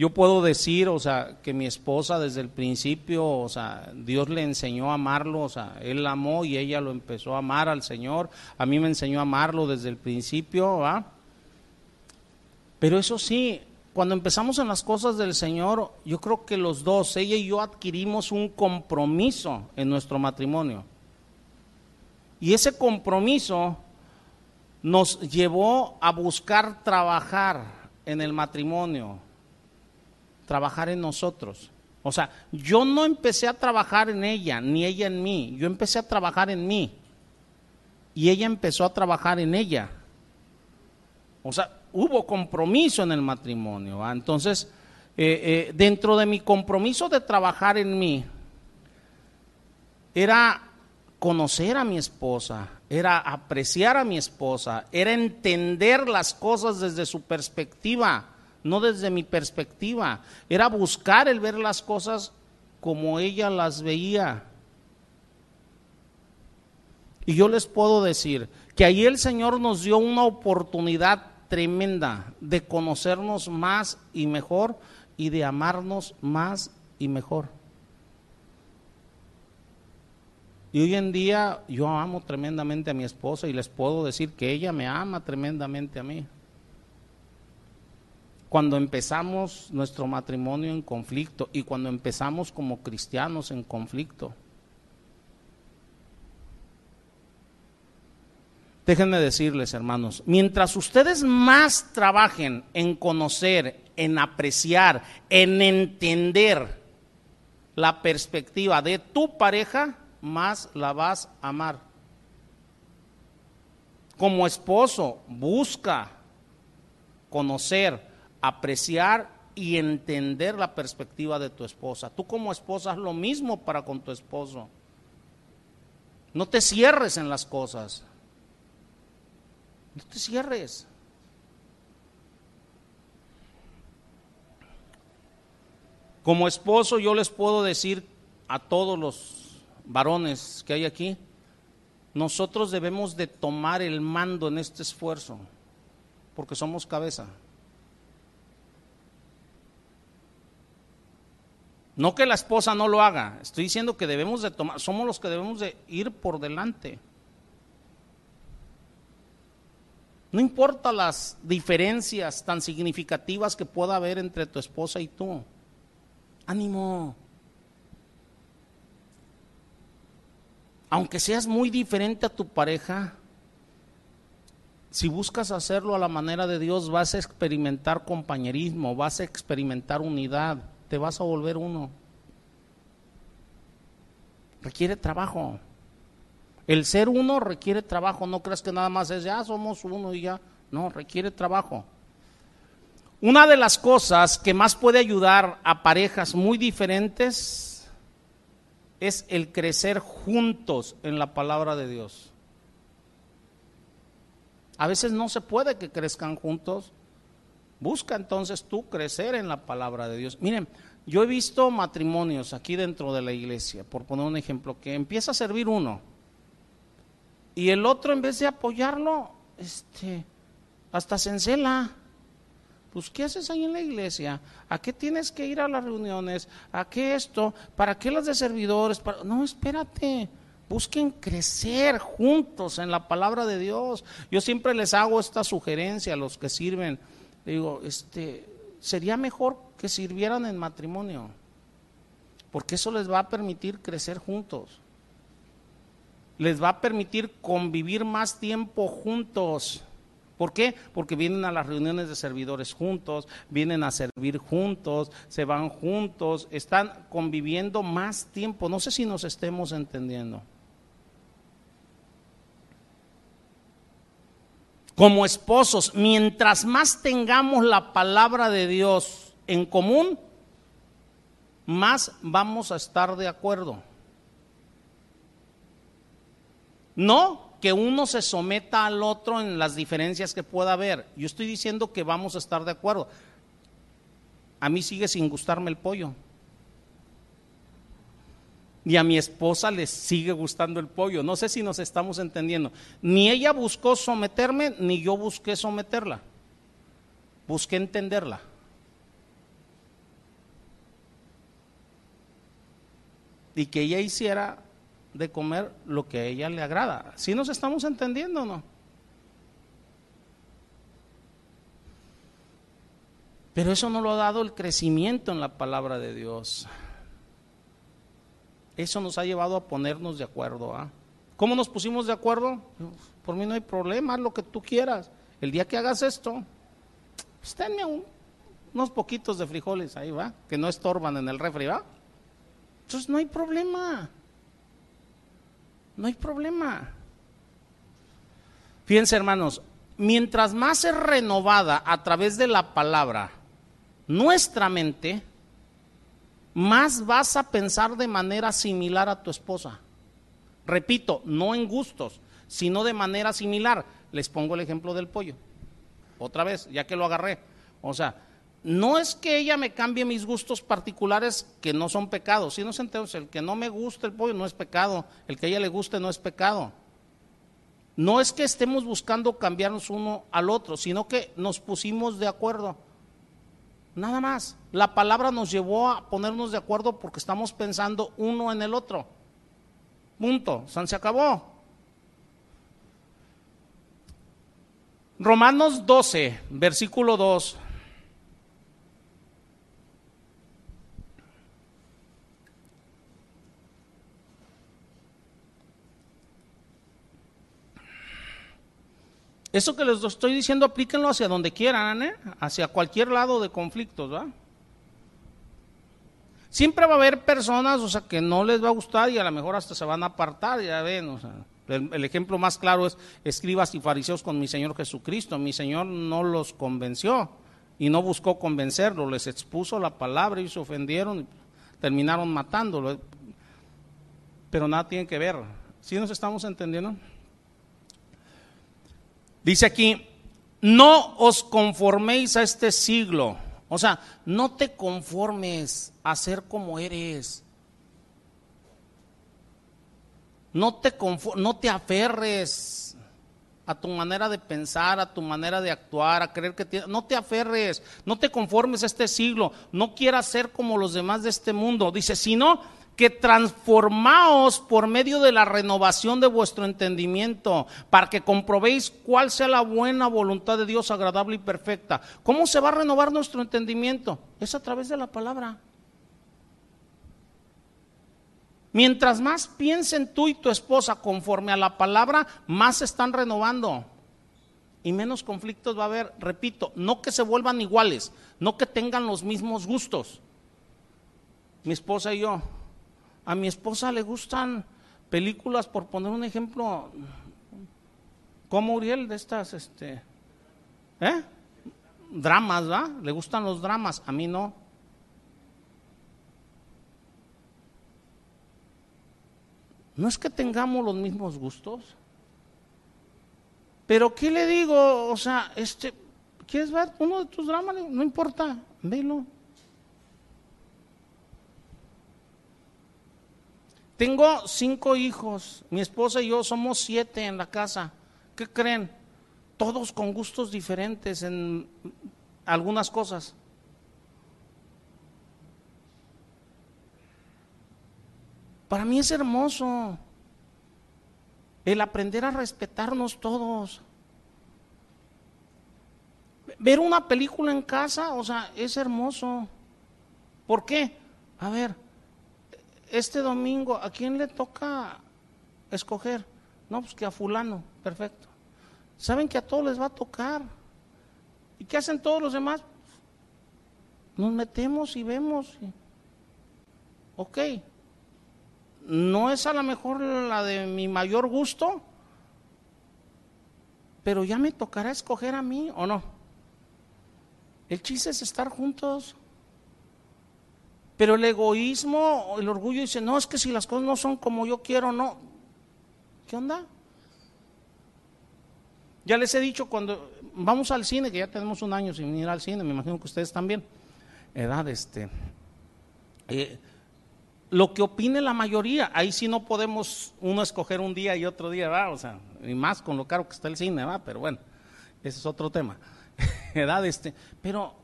Yo puedo decir, o sea, que mi esposa desde el principio, o sea, Dios le enseñó a amarlo, o sea, él la amó y ella lo empezó a amar al Señor. A mí me enseñó a amarlo desde el principio, ¿va? Pero eso sí, cuando empezamos en las cosas del Señor, yo creo que los dos, ella y yo adquirimos un compromiso en nuestro matrimonio. Y ese compromiso nos llevó a buscar trabajar en el matrimonio, trabajar en nosotros. O sea, yo no empecé a trabajar en ella, ni ella en mí, yo empecé a trabajar en mí. Y ella empezó a trabajar en ella. O sea, hubo compromiso en el matrimonio. Entonces, eh, eh, dentro de mi compromiso de trabajar en mí, era conocer a mi esposa, era apreciar a mi esposa, era entender las cosas desde su perspectiva no desde mi perspectiva. Era buscar el ver las cosas como ella las veía. Y yo les puedo decir que ahí el Señor nos dio una oportunidad tremenda de conocernos más y mejor y de amarnos más y mejor. Y hoy en día yo amo tremendamente a mi esposa y les puedo decir que ella me ama tremendamente a mí cuando empezamos nuestro matrimonio en conflicto y cuando empezamos como cristianos en conflicto. Déjenme decirles, hermanos, mientras ustedes más trabajen en conocer, en apreciar, en entender la perspectiva de tu pareja, más la vas a amar. Como esposo, busca conocer, apreciar y entender la perspectiva de tu esposa. Tú como esposa haz lo mismo para con tu esposo. No te cierres en las cosas. No te cierres. Como esposo yo les puedo decir a todos los varones que hay aquí, nosotros debemos de tomar el mando en este esfuerzo, porque somos cabeza. No que la esposa no lo haga, estoy diciendo que debemos de tomar, somos los que debemos de ir por delante. No importa las diferencias tan significativas que pueda haber entre tu esposa y tú. Ánimo. Aunque seas muy diferente a tu pareja, si buscas hacerlo a la manera de Dios, vas a experimentar compañerismo, vas a experimentar unidad, te vas a volver uno. Requiere trabajo. El ser uno requiere trabajo, no creas que nada más es ya somos uno y ya, no, requiere trabajo. Una de las cosas que más puede ayudar a parejas muy diferentes es el crecer juntos en la palabra de Dios. A veces no se puede que crezcan juntos. Busca entonces tú crecer en la palabra de Dios. Miren, yo he visto matrimonios aquí dentro de la iglesia, por poner un ejemplo, que empieza a servir uno y el otro en vez de apoyarlo, este, hasta se encela. Pues, ¿qué haces ahí en la iglesia? ¿A qué tienes que ir a las reuniones? ¿A qué esto? ¿Para qué las de servidores? No, espérate. Busquen crecer juntos en la palabra de Dios. Yo siempre les hago esta sugerencia a los que sirven. Digo, este, sería mejor que sirvieran en matrimonio, porque eso les va a permitir crecer juntos. Les va a permitir convivir más tiempo juntos ¿Por qué? Porque vienen a las reuniones de servidores juntos, vienen a servir juntos, se van juntos, están conviviendo más tiempo. No sé si nos estemos entendiendo. Como esposos, mientras más tengamos la palabra de Dios en común, más vamos a estar de acuerdo. No que uno se someta al otro en las diferencias que pueda haber. Yo estoy diciendo que vamos a estar de acuerdo. A mí sigue sin gustarme el pollo. Y a mi esposa le sigue gustando el pollo. No sé si nos estamos entendiendo. Ni ella buscó someterme, ni yo busqué someterla. Busqué entenderla. Y que ella hiciera de comer lo que a ella le agrada. ¿Sí nos estamos entendiendo o no? Pero eso no lo ha dado el crecimiento en la palabra de Dios. Eso nos ha llevado a ponernos de acuerdo. ¿ah? ¿Cómo nos pusimos de acuerdo? Por mí no hay problema, haz lo que tú quieras. El día que hagas esto, pues tenme unos poquitos de frijoles ahí, va, que no estorban en el refri, va. Entonces no hay problema no hay problema. Fíjense hermanos, mientras más es renovada a través de la palabra nuestra mente, más vas a pensar de manera similar a tu esposa. Repito, no en gustos, sino de manera similar. Les pongo el ejemplo del pollo. Otra vez, ya que lo agarré. O sea, no es que ella me cambie mis gustos particulares que no son pecados. Si no se el que no me gusta el pollo no es pecado, el que a ella le guste no es pecado. No es que estemos buscando cambiarnos uno al otro, sino que nos pusimos de acuerdo. Nada más. La palabra nos llevó a ponernos de acuerdo porque estamos pensando uno en el otro. Punto. Se acabó. Romanos 12, versículo 2. Eso que les estoy diciendo, aplíquenlo hacia donde quieran, ¿eh? hacia cualquier lado de conflictos, ¿va? Siempre va a haber personas, o sea, que no les va a gustar y a lo mejor hasta se van a apartar, ya ven, o sea, el, ejemplo más claro es escribas y fariseos con mi Señor Jesucristo. Mi Señor no los convenció y no buscó convencerlos, les expuso la palabra y se ofendieron y terminaron matándolo. Pero nada tiene que ver. ¿Sí nos estamos entendiendo? Dice aquí, no os conforméis a este siglo. O sea, no te conformes a ser como eres. No te, no te aferres a tu manera de pensar, a tu manera de actuar, a creer que no te aferres, no te conformes a este siglo, no quieras ser como los demás de este mundo. Dice, sino que transformaos por medio de la renovación de vuestro entendimiento, para que comprobéis cuál sea la buena voluntad de Dios agradable y perfecta. ¿Cómo se va a renovar nuestro entendimiento? Es a través de la palabra. Mientras más piensen tú y tu esposa conforme a la palabra, más se están renovando y menos conflictos va a haber. Repito, no que se vuelvan iguales, no que tengan los mismos gustos. Mi esposa y yo, a mi esposa le gustan películas, por poner un ejemplo, como Uriel de estas, este, ¿eh? Dramas, ¿va? Le gustan los dramas, a mí no. No es que tengamos los mismos gustos. Pero ¿qué le digo? O sea, este, ¿quieres ver uno de tus dramas? No importa, velo. Tengo cinco hijos, mi esposa y yo somos siete en la casa. ¿Qué creen? Todos con gustos diferentes en algunas cosas. Para mí es hermoso el aprender a respetarnos todos. Ver una película en casa, o sea, es hermoso. ¿Por qué? A ver, este domingo, ¿a quién le toca escoger? No, pues que a fulano, perfecto. Saben que a todos les va a tocar. ¿Y qué hacen todos los demás? Nos metemos y vemos. Ok, no es a lo mejor la de mi mayor gusto, pero ya me tocará escoger a mí o no. El chiste es estar juntos. Pero el egoísmo, el orgullo dice, no, es que si las cosas no son como yo quiero, no. ¿Qué onda? Ya les he dicho cuando vamos al cine, que ya tenemos un año sin ir al cine, me imagino que ustedes también. Edad, este. Eh, lo que opine la mayoría, ahí sí no podemos uno escoger un día y otro día, va, o sea, y más con lo caro que está el cine, va, pero bueno, ese es otro tema. Edad, este, pero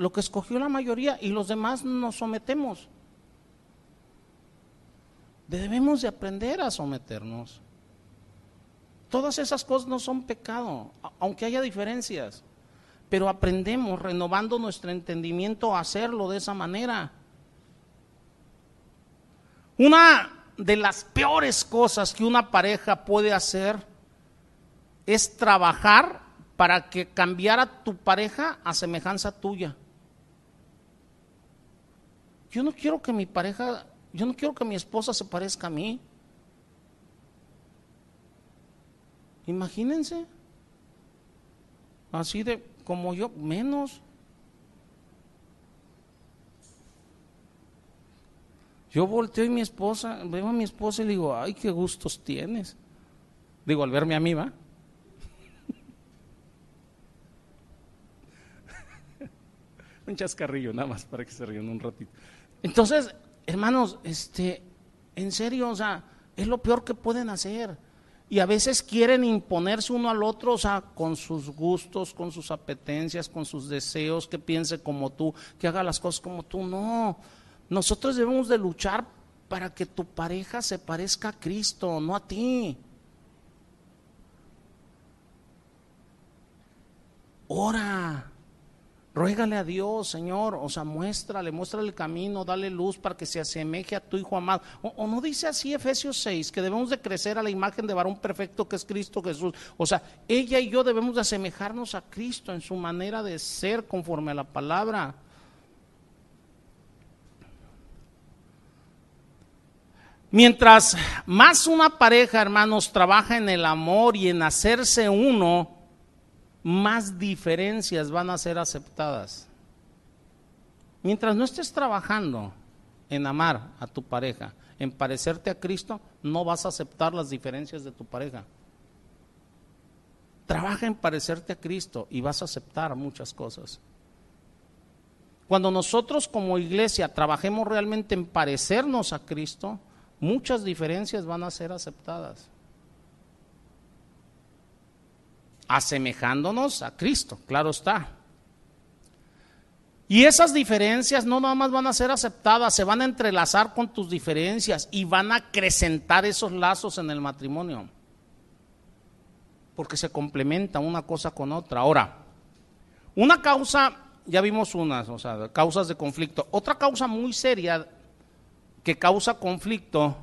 lo que escogió la mayoría y los demás nos sometemos. Debemos de aprender a someternos. Todas esas cosas no son pecado, aunque haya diferencias, pero aprendemos renovando nuestro entendimiento a hacerlo de esa manera. Una de las peores cosas que una pareja puede hacer es trabajar para que cambiara tu pareja a semejanza tuya. Yo no quiero que mi pareja, yo no quiero que mi esposa se parezca a mí. Imagínense. Así de como yo, menos. Yo volteo y mi esposa, veo a mi esposa y le digo, ay, qué gustos tienes. Digo, al verme a mí, ¿va? un chascarrillo nada más para que se rían un ratito. Entonces, hermanos, este, en serio, o sea, es lo peor que pueden hacer. Y a veces quieren imponerse uno al otro, o sea, con sus gustos, con sus apetencias, con sus deseos, que piense como tú, que haga las cosas como tú. No, nosotros debemos de luchar para que tu pareja se parezca a Cristo, no a ti. Ora, Ruégale a Dios, Señor, o sea, muéstrale, muéstrale el camino, dale luz para que se asemeje a tu Hijo amado. O, no dice así Efesios 6, que debemos de crecer a la imagen de varón perfecto que es Cristo Jesús. O sea, ella y yo debemos de asemejarnos a Cristo en su manera de ser conforme a la palabra. Mientras más una pareja, hermanos, trabaja en el amor y en hacerse uno, más diferencias van a ser aceptadas. Mientras no estés trabajando en amar a tu pareja, en parecerte a Cristo, no vas a aceptar las diferencias de tu pareja. trabaja en parecerte a Cristo y vas a aceptar muchas cosas. Cuando nosotros como iglesia trabajemos realmente en parecernos a Cristo, muchas diferencias van a ser aceptadas. Asemejándonos a Cristo, claro está. Y esas diferencias no nada más van a ser aceptadas, se van a entrelazar con tus diferencias y van a acrecentar esos lazos en el matrimonio. Porque se complementa una cosa con otra. Ahora, una causa ya vimos unas, o sea, causas de conflicto. Otra causa muy seria que causa conflicto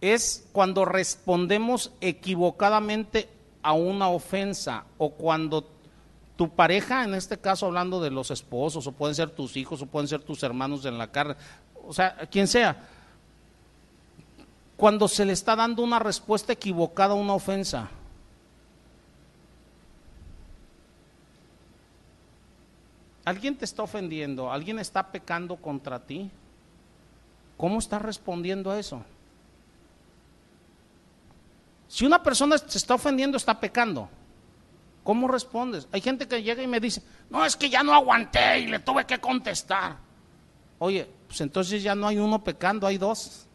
es cuando respondemos equivocadamente a una ofensa o cuando tu pareja, en este caso hablando de los esposos, o pueden ser tus hijos, o pueden ser tus hermanos en la carne, o sea, quien sea, cuando se le está dando una respuesta equivocada a una ofensa. Alguien te está ofendiendo, alguien está pecando contra ti. ¿Cómo estás respondiendo a eso? Si una persona se está ofendiendo, está pecando. ¿Cómo respondes? Hay gente que llega y me dice, no, es que ya no aguanté y le tuve que contestar. Oye, pues entonces ya no hay uno pecando, hay dos.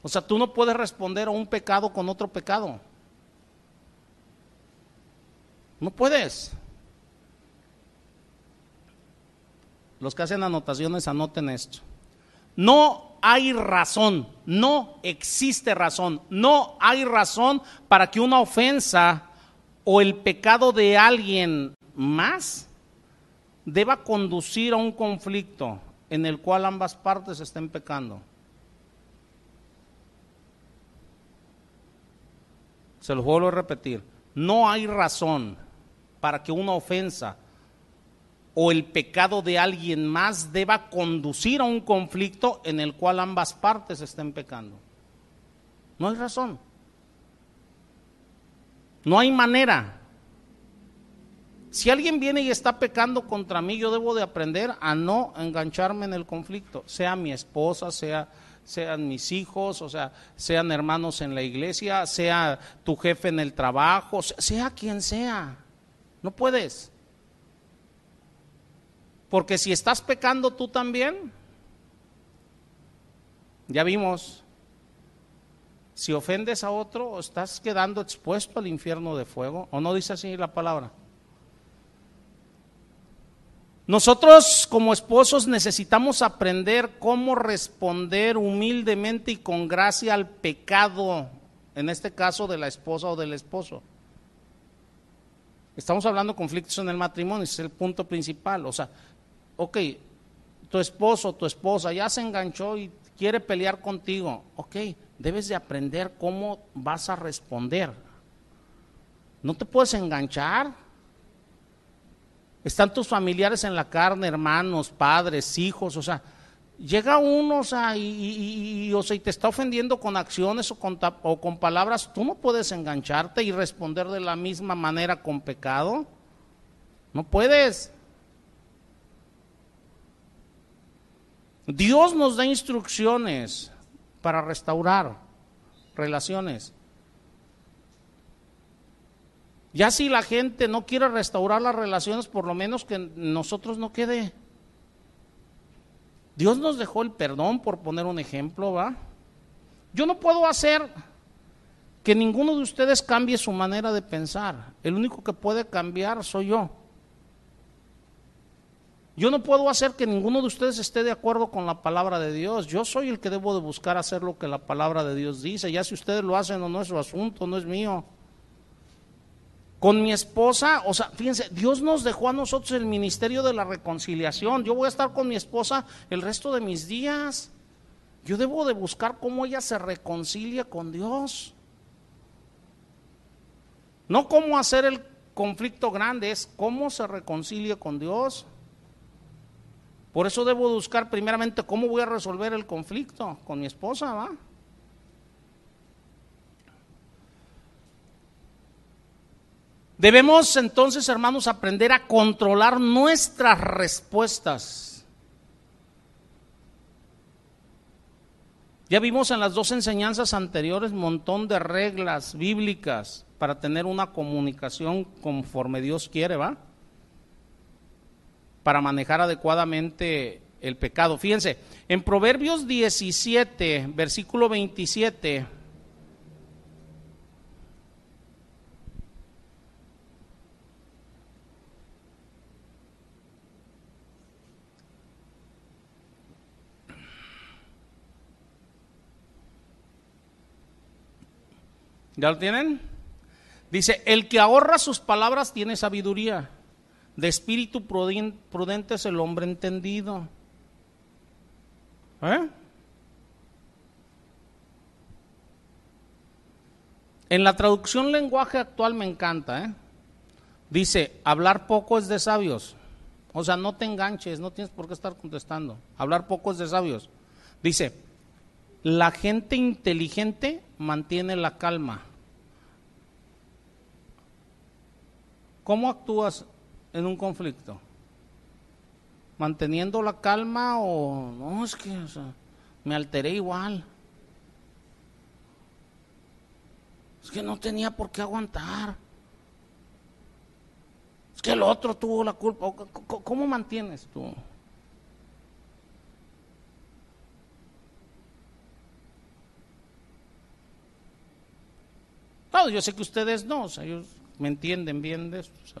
O sea, tú no puedes responder a un pecado con otro pecado. No puedes. Los que hacen anotaciones, anoten esto. No hay razón, no existe razón, no hay razón para que una ofensa o el pecado de alguien más deba conducir a un conflicto en el cual ambas partes estén pecando. Se lo vuelvo a repetir, no hay razón para que una ofensa o el pecado de alguien más deba conducir a un conflicto en el cual ambas partes estén pecando. No hay razón. No hay manera. Si alguien viene y está pecando contra mí, yo debo de aprender a no engancharme en el conflicto, sea mi esposa, sea sean mis hijos, o sea, sean hermanos en la iglesia, sea tu jefe en el trabajo, sea quien sea. No puedes. Porque si estás pecando tú también, ya vimos, si ofendes a otro, estás quedando expuesto al infierno de fuego, ¿o no dice así la palabra? Nosotros como esposos necesitamos aprender cómo responder humildemente y con gracia al pecado, en este caso de la esposa o del esposo. Estamos hablando de conflictos en el matrimonio, ese es el punto principal. O sea, ok, tu esposo, tu esposa ya se enganchó y quiere pelear contigo. Ok, debes de aprender cómo vas a responder. No te puedes enganchar. Están tus familiares en la carne, hermanos, padres, hijos, o sea, llega uno, o sea, y, o sea, y te está ofendiendo con acciones o con, o con palabras, tú no puedes engancharte y responder de la misma manera con pecado. No puedes. Dios nos da instrucciones para restaurar relaciones. Ya si la gente no quiere restaurar las relaciones, por lo menos que nosotros no quede Dios nos dejó el perdón, por poner un ejemplo, ¿va? Yo no puedo hacer que ninguno de ustedes cambie su manera de pensar. El único que puede cambiar soy yo. Yo no puedo hacer que ninguno de ustedes esté de acuerdo con la palabra de Dios. Yo soy el que debo de buscar hacer lo que la palabra de Dios dice. Ya si ustedes lo hacen o no es su asunto, no es mío. Con mi esposa, o sea, fíjense, Dios nos dejó a nosotros el ministerio de la reconciliación. Yo voy a estar con mi esposa el resto de mis días. Yo debo de buscar cómo ella se reconcilia con Dios. No cómo hacer el conflicto grande, es cómo se reconcilia con Dios. Por eso debo buscar primeramente cómo voy a resolver el conflicto con mi esposa, ¿va? Debemos entonces, hermanos, aprender a controlar nuestras respuestas. Ya vimos en las dos enseñanzas anteriores un montón de reglas bíblicas para tener una comunicación conforme Dios quiere, ¿va? Para manejar adecuadamente el pecado. Fíjense, en Proverbios 17, versículo 27, ¿Ya lo tienen? Dice, el que ahorra sus palabras tiene sabiduría. De espíritu prudente es el hombre entendido. ¿Eh? En la traducción lenguaje actual me encanta, ¿eh? Dice, hablar poco es de sabios. O sea, no te enganches, no tienes por qué estar contestando. Hablar poco es de sabios. Dice, la gente inteligente mantiene la calma. ¿Cómo actúas en un conflicto? ¿Manteniendo la calma o no? Es que me alteré igual. Es que no tenía por qué aguantar. Es que el otro tuvo la culpa. ¿Cómo mantienes tú? Claro, yo sé que ustedes no, sea, ¿Me entienden bien de esto?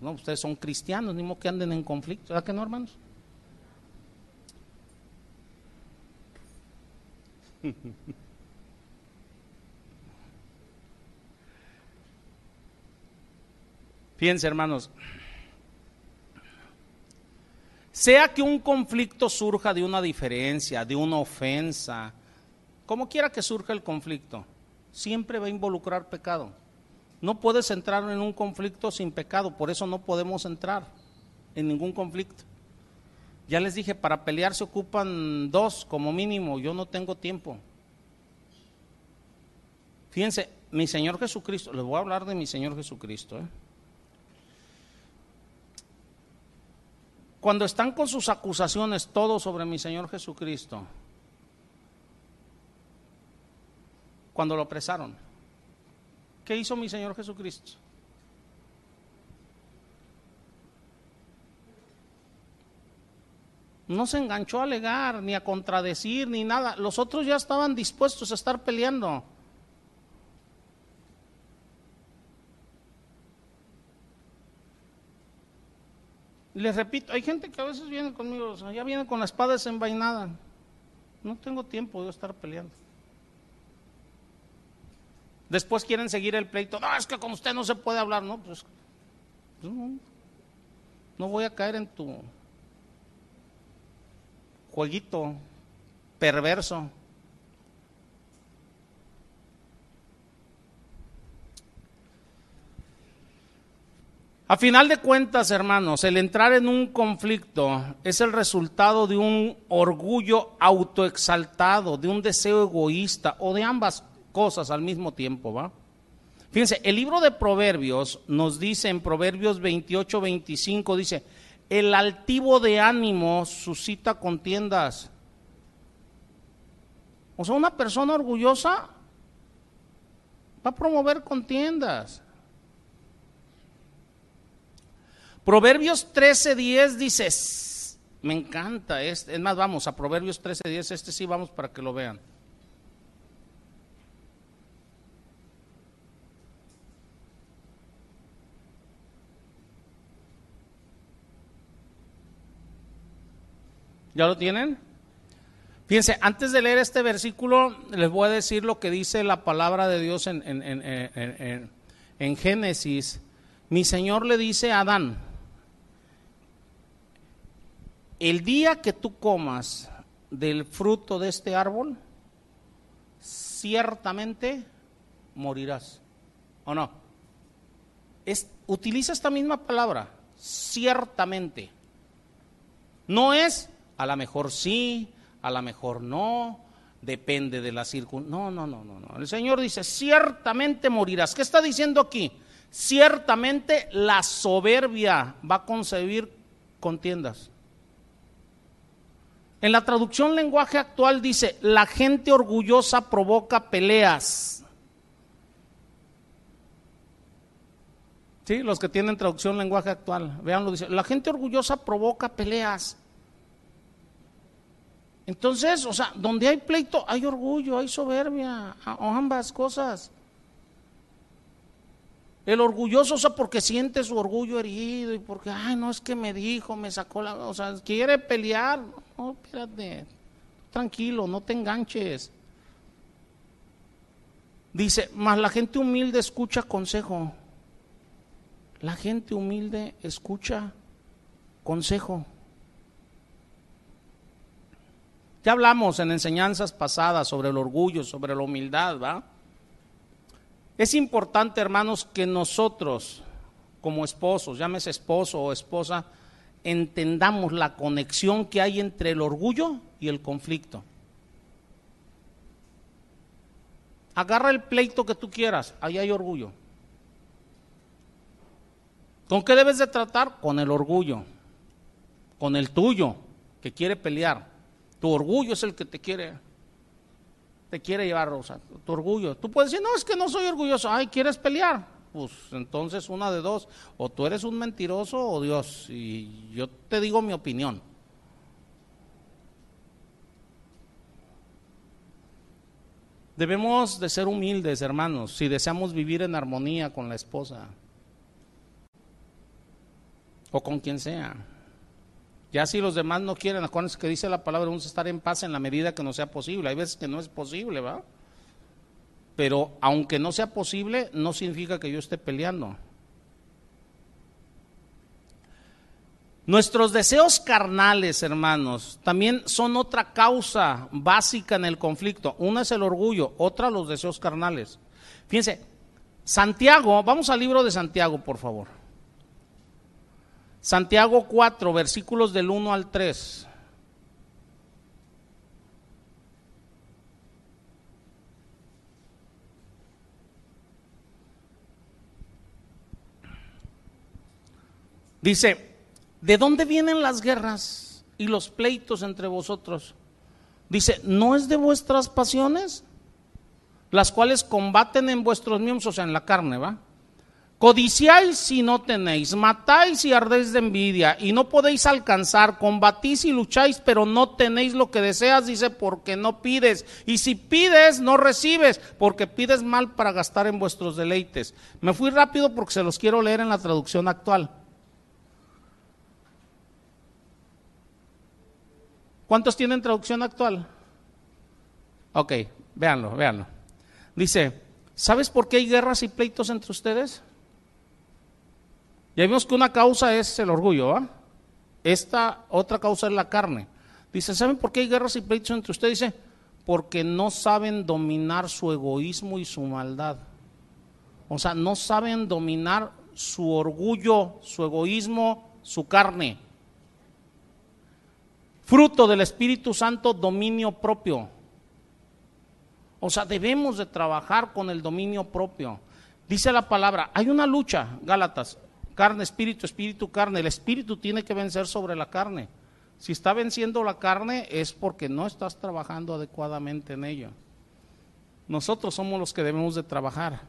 No, ustedes son cristianos, ni modo que anden en conflicto, ¿verdad que no, hermanos? Fíjense, hermanos, sea que un conflicto surja de una diferencia, de una ofensa, como quiera que surja el conflicto, siempre va a involucrar pecado. No puedes entrar en un conflicto sin pecado, por eso no podemos entrar en ningún conflicto. Ya les dije, para pelear se ocupan dos como mínimo, yo no tengo tiempo. Fíjense, mi Señor Jesucristo, les voy a hablar de mi Señor Jesucristo. ¿eh? Cuando están con sus acusaciones todos sobre mi Señor Jesucristo, cuando lo apresaron. ¿Qué hizo mi Señor Jesucristo? No se enganchó a alegar, ni a contradecir, ni nada. Los otros ya estaban dispuestos a estar peleando. Les repito, hay gente que a veces viene conmigo, ya viene con la espada desenvainada. No tengo tiempo de estar peleando. Después quieren seguir el pleito. No, es que con usted no se puede hablar. No, pues, pues no, voy a caer en tu jueguito perverso. A final de cuentas, hermanos, el entrar en un conflicto es el resultado de un orgullo autoexaltado, de un deseo egoísta o de ambas cosas al mismo tiempo, ¿va? Fíjense, el libro de Proverbios nos dice en Proverbios 28, 25, dice, el altivo de ánimo suscita contiendas. O sea, una persona orgullosa va a promover contiendas. Proverbios 13:10 dice, me encanta, este, es más, vamos a Proverbios 13:10, este sí vamos para que lo vean. ¿Ya lo tienen? Fíjense, antes de leer este versículo, les voy a decir lo que dice la palabra de Dios en, en, Génesis. Mi Señor le dice a Adán, el día que tú comas del fruto de este árbol, ciertamente morirás. ¿O no? Es, utiliza esta misma palabra, ciertamente. No es a lo mejor sí, a lo mejor no, depende de la circunstancia. No, no, no, no, no. El Señor dice, ciertamente morirás. ¿Qué está diciendo aquí? Ciertamente la soberbia va a concebir contiendas. En la traducción lenguaje actual dice, la gente orgullosa provoca peleas. Sí, los que tienen traducción lenguaje actual, veanlo, dice, la gente orgullosa provoca peleas. Entonces, o sea, donde hay pleito, hay orgullo, hay soberbia, ambas cosas. El orgulloso, o sea, porque siente su orgullo herido y porque, ay, no es que me dijo, me sacó la, o sea, quiere pelear. No, espérate, tranquilo, no te enganches. Dice, más la gente humilde escucha consejo. La gente humilde escucha consejo. Ya hablamos en enseñanzas pasadas sobre el orgullo, sobre la humildad, ¿va? Es importante, hermanos, que nosotros, como esposos, llámese esposo o esposa, entendamos la conexión que hay entre el orgullo y el conflicto. Agarra el pleito que tú quieras, ahí hay orgullo. ¿Con qué debes de tratar? Con el orgullo, con el tuyo, que quiere pelear. Tu orgullo es el que te quiere, te quiere llevar, Rosa. Tu orgullo. Tú puedes decir, no, es que no soy orgulloso. Ay, ¿quieres pelear? Pues entonces una de dos. O tú eres un mentiroso o Dios. Y yo te digo mi opinión. Debemos de ser humildes, hermanos, si deseamos vivir en armonía con la esposa o con quien sea. Ya si los demás no quieren, acuérdense que dice la palabra, vamos a estar en paz en la medida que no sea posible. Hay veces que no es posible, ¿va? Pero aunque no sea posible, no significa que yo esté peleando. Nuestros deseos carnales, hermanos, también son otra causa básica en el conflicto. Una es el orgullo, otra los deseos carnales. Fíjense, Santiago, vamos al libro de Santiago, por favor. Santiago 4, versículos del 1 al 3. Dice, ¿de dónde vienen las guerras y los pleitos entre vosotros? Dice, ¿no es de vuestras pasiones? Las cuales combaten en vuestros miembros, o sea, en la carne, ¿va? Codiciáis si no tenéis, matáis y ardéis de envidia, y no podéis alcanzar, combatís y lucháis, pero no tenéis lo que deseas, dice, porque no pides. Y si pides, no recibes, porque pides mal para gastar en vuestros deleites. Me fui rápido porque se los quiero leer en la traducción actual. ¿Cuántos tienen traducción actual? Ok, véanlo, véanlo. Dice, ¿sabes por qué hay guerras y pleitos entre ustedes? Ya vimos que una causa es el orgullo, Esta otra causa es la carne. Dice, ¿saben por qué hay guerras y pleitos entre ustedes? Dice, porque no saben dominar su egoísmo y su maldad. O sea, no saben dominar su orgullo, su egoísmo, su carne. Fruto del Espíritu Santo, dominio propio. O sea, debemos de trabajar con el dominio propio. Dice la palabra, hay una lucha, Gálatas, Carne, espíritu, espíritu, carne. El espíritu tiene que vencer sobre la carne. Si está venciendo la carne es porque no estás trabajando adecuadamente en ello. Nosotros somos los que debemos de trabajar.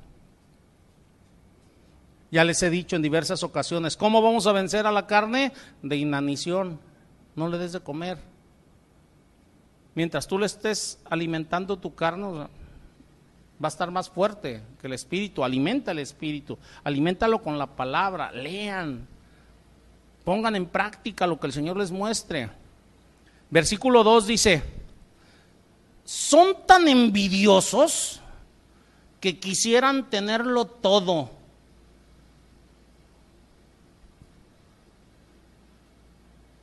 Ya les he dicho en diversas ocasiones, ¿cómo vamos a vencer a la carne? De inanición. No le des de comer. Mientras tú le estés alimentando tu carne, va a estar más fuerte que el espíritu. Alimenta el espíritu, alimentalo con la palabra, lean, pongan en práctica lo que el Señor les muestre. Versículo 2 dice, son tan envidiosos que quisieran tenerlo todo.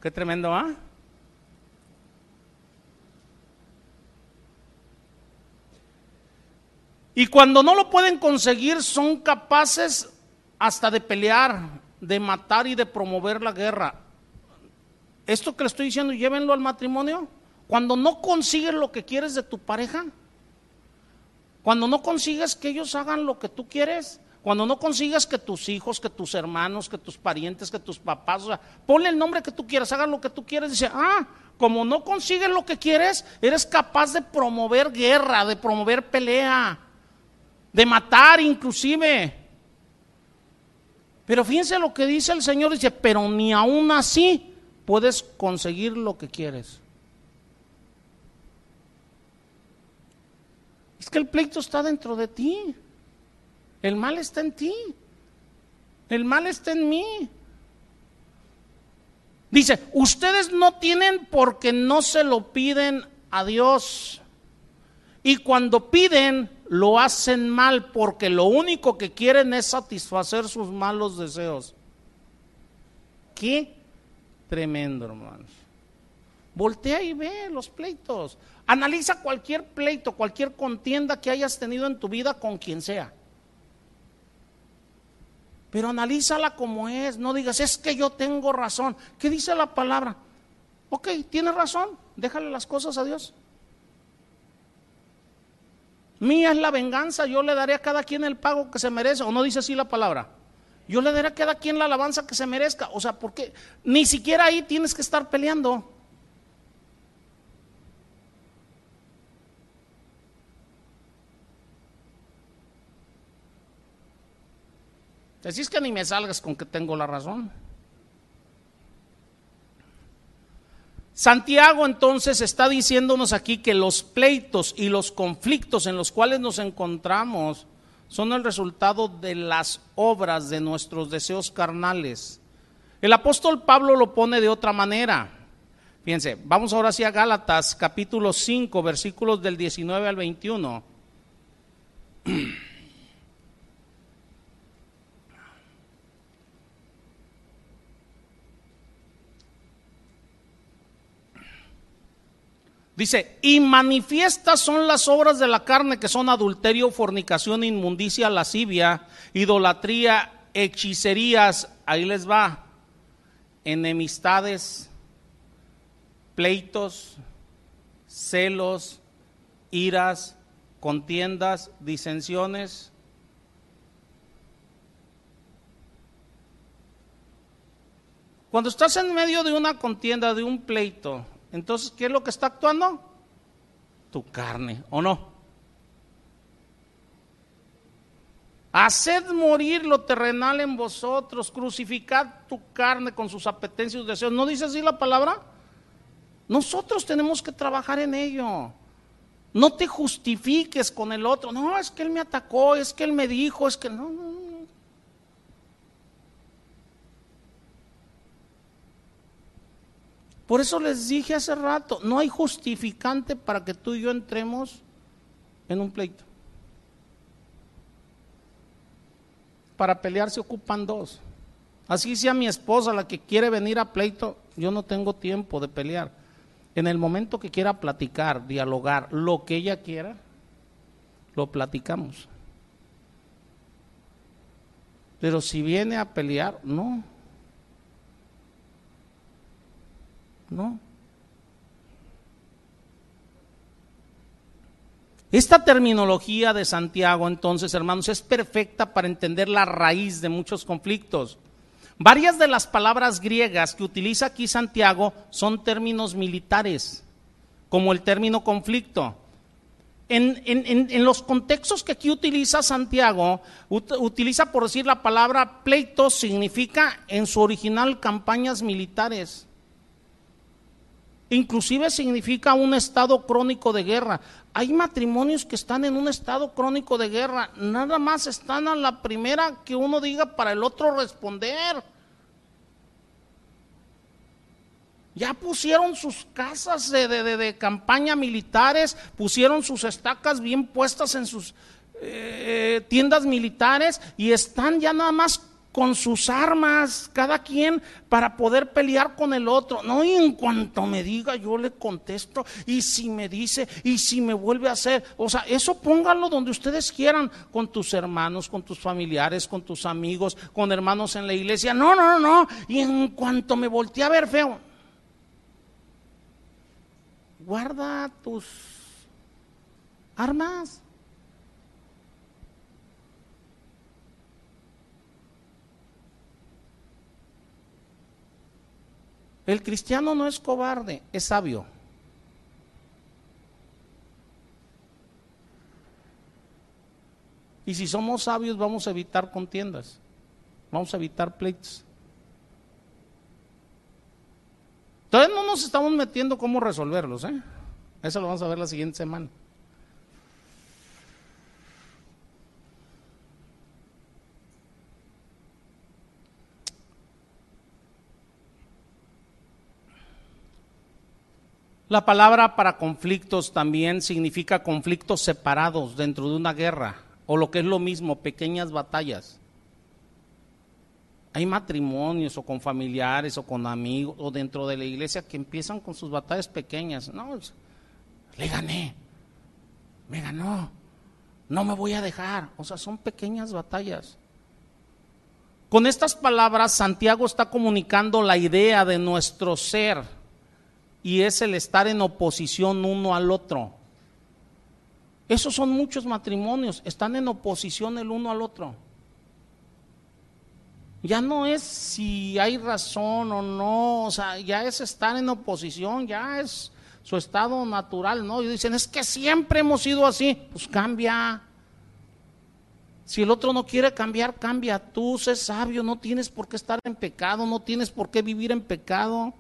Qué tremendo, ¿ah? Y cuando no lo pueden conseguir, son capaces hasta de pelear, de matar y de promover la guerra. Esto que le estoy diciendo, llévenlo al matrimonio. Cuando no consigues lo que quieres de tu pareja, cuando no consigues que ellos hagan lo que tú quieres, Cuando no consigas que tus hijos, que tus hermanos, que tus parientes, que tus papás, o sea, ponle el nombre que tú quieras, hagan lo que tú quieras, dice, ah, como no consigues lo que quieres, eres capaz de promover guerra, de promover pelea, de matar inclusive. Pero fíjense lo que dice el Señor, dice, pero ni aún así puedes conseguir lo que quieres. Es que el pleito está dentro de ti. El mal está en ti. El mal está en mí. Dice, ustedes no tienen porque no se lo piden a Dios. Y cuando piden, lo hacen mal porque lo único que quieren es satisfacer sus malos deseos. Qué tremendo, hermanos. Voltea y ve los pleitos. Analiza cualquier pleito, cualquier contienda que hayas tenido en tu vida con quien sea. Pero analízala como es, no digas, es que yo tengo razón. ¿Qué dice la palabra? Ok, tienes razón, déjale las cosas a Dios. Mía es la venganza, yo le daré a cada quien el pago que se merece. ¿O no dice así la palabra? Yo le daré a cada quien la alabanza que se merezca. O sea, porque ni siquiera ahí tienes que estar peleando. Decís que ni me salgas con que tengo la razón. Santiago entonces está diciéndonos aquí que los pleitos y los conflictos en los cuales nos encontramos son el resultado de las obras de nuestros deseos carnales. El apóstol Pablo lo pone de otra manera. Fíjense, vamos ahora hacia Gálatas capítulo 5 versículos del 19 al 21. Dice, y manifiestas son las obras de la carne que son adulterio, fornicación, inmundicia, lascivia, idolatría, hechicerías, ahí les va, enemistades, pleitos, celos, iras, contiendas, disensiones. Cuando estás en medio de una contienda, de un pleito, entonces, ¿qué es lo que está actuando? Tu carne, ¿o no? Haced morir lo terrenal en vosotros, crucificad tu carne con sus apetencias y deseos. ¿No dice así la palabra? Nosotros tenemos que trabajar en ello. No te justifiques con el otro. No, es que él me atacó, es que él me dijo, es que no, no, no. Por eso les dije hace rato, no hay justificante para que tú y yo entremos en un pleito. Para pelear se ocupan dos. Así sea mi esposa la que quiere venir a pleito, yo no tengo tiempo de pelear. En el momento que quiera platicar, dialogar, lo que ella quiera, lo platicamos. Pero si viene a pelear, no. No. Esta terminología de Santiago, entonces, hermanos, es perfecta para entender la raíz de muchos conflictos. Varias de las palabras griegas que utiliza aquí Santiago son términos militares, como el término conflicto. En, en, los contextos que aquí utiliza Santiago, utiliza por decir la palabra pleito, significa en su original campañas militares inclusive significa un estado crónico de guerra. Hay matrimonios que están en un estado crónico de guerra, nada más están a la primera que uno diga para el otro responder. Ya pusieron sus casas de, campaña militares, pusieron sus estacas bien puestas en sus eh, tiendas militares y están ya nada más con sus armas, cada quien para poder pelear con el otro. No, y en cuanto me diga, yo le contesto, y si me dice, y si me vuelve a hacer, o sea, eso póngalo donde ustedes quieran, con tus hermanos, con tus familiares, con tus amigos, con hermanos en la iglesia. No, no, no, y en cuanto me volteé a ver feo, guarda tus armas. El cristiano no es cobarde, es sabio. Y si somos sabios vamos a evitar contiendas, vamos a evitar pleitos. Todavía no nos estamos metiendo cómo resolverlos, ¿eh? Eso lo vamos a ver la siguiente semana. La palabra para conflictos también significa conflictos separados dentro de una guerra, o lo que es lo mismo, pequeñas batallas. Hay matrimonios o con familiares o con amigos o dentro de la iglesia que empiezan con sus batallas pequeñas. No, le gané, me ganó, no me voy a dejar. O sea, son pequeñas batallas. Con estas palabras, Santiago está comunicando la idea de nuestro ser y es el estar en oposición uno al otro. Esos son muchos matrimonios, están en oposición el uno al otro. Ya no es si hay razón o no, o sea, ya es estar en oposición, ya es su estado natural, ¿no? Y dicen, es que siempre hemos sido así, pues cambia. Si el otro no quiere cambiar, cambia. Tú sé sabio, no tienes por qué estar en pecado, no tienes por qué vivir en pecado.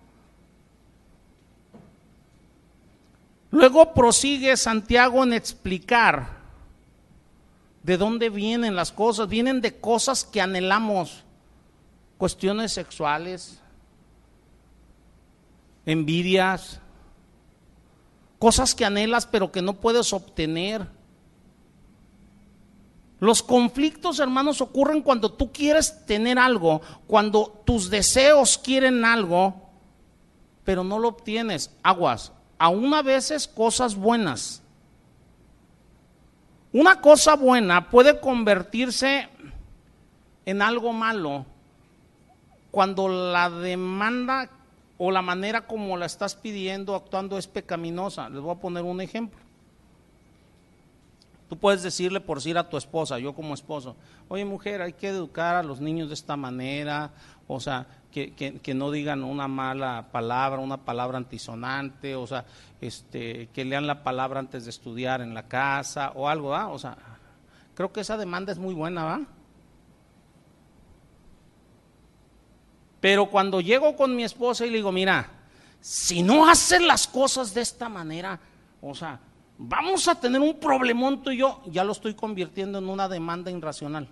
Luego prosigue Santiago en explicar de dónde vienen las cosas. Vienen de cosas que anhelamos, cuestiones sexuales, envidias, cosas que anhelas pero que no puedes obtener. Los conflictos, hermanos, ocurren cuando tú quieres tener algo, cuando tus deseos quieren algo, pero no lo obtienes. Aguas, aún a veces cosas buenas. Una cosa buena puede convertirse en algo malo cuando la demanda o la manera como la estás pidiendo, actuando es pecaminosa. Les voy a poner un ejemplo. Tú puedes decirle por decir a tu esposa, yo como esposo, oye mujer, hay que educar a los niños de esta manera, o sea, que, no digan una mala palabra, una palabra antisonante, o sea, este, que lean la palabra antes de estudiar en la casa o algo, ¿va? O sea, creo que esa demanda es muy buena, ¿va? Pero cuando llego con mi esposa y le digo, mira, si no haces las cosas de esta manera, o sea, vamos a tener un problemón tú y yo, ya lo estoy convirtiendo en una demanda irracional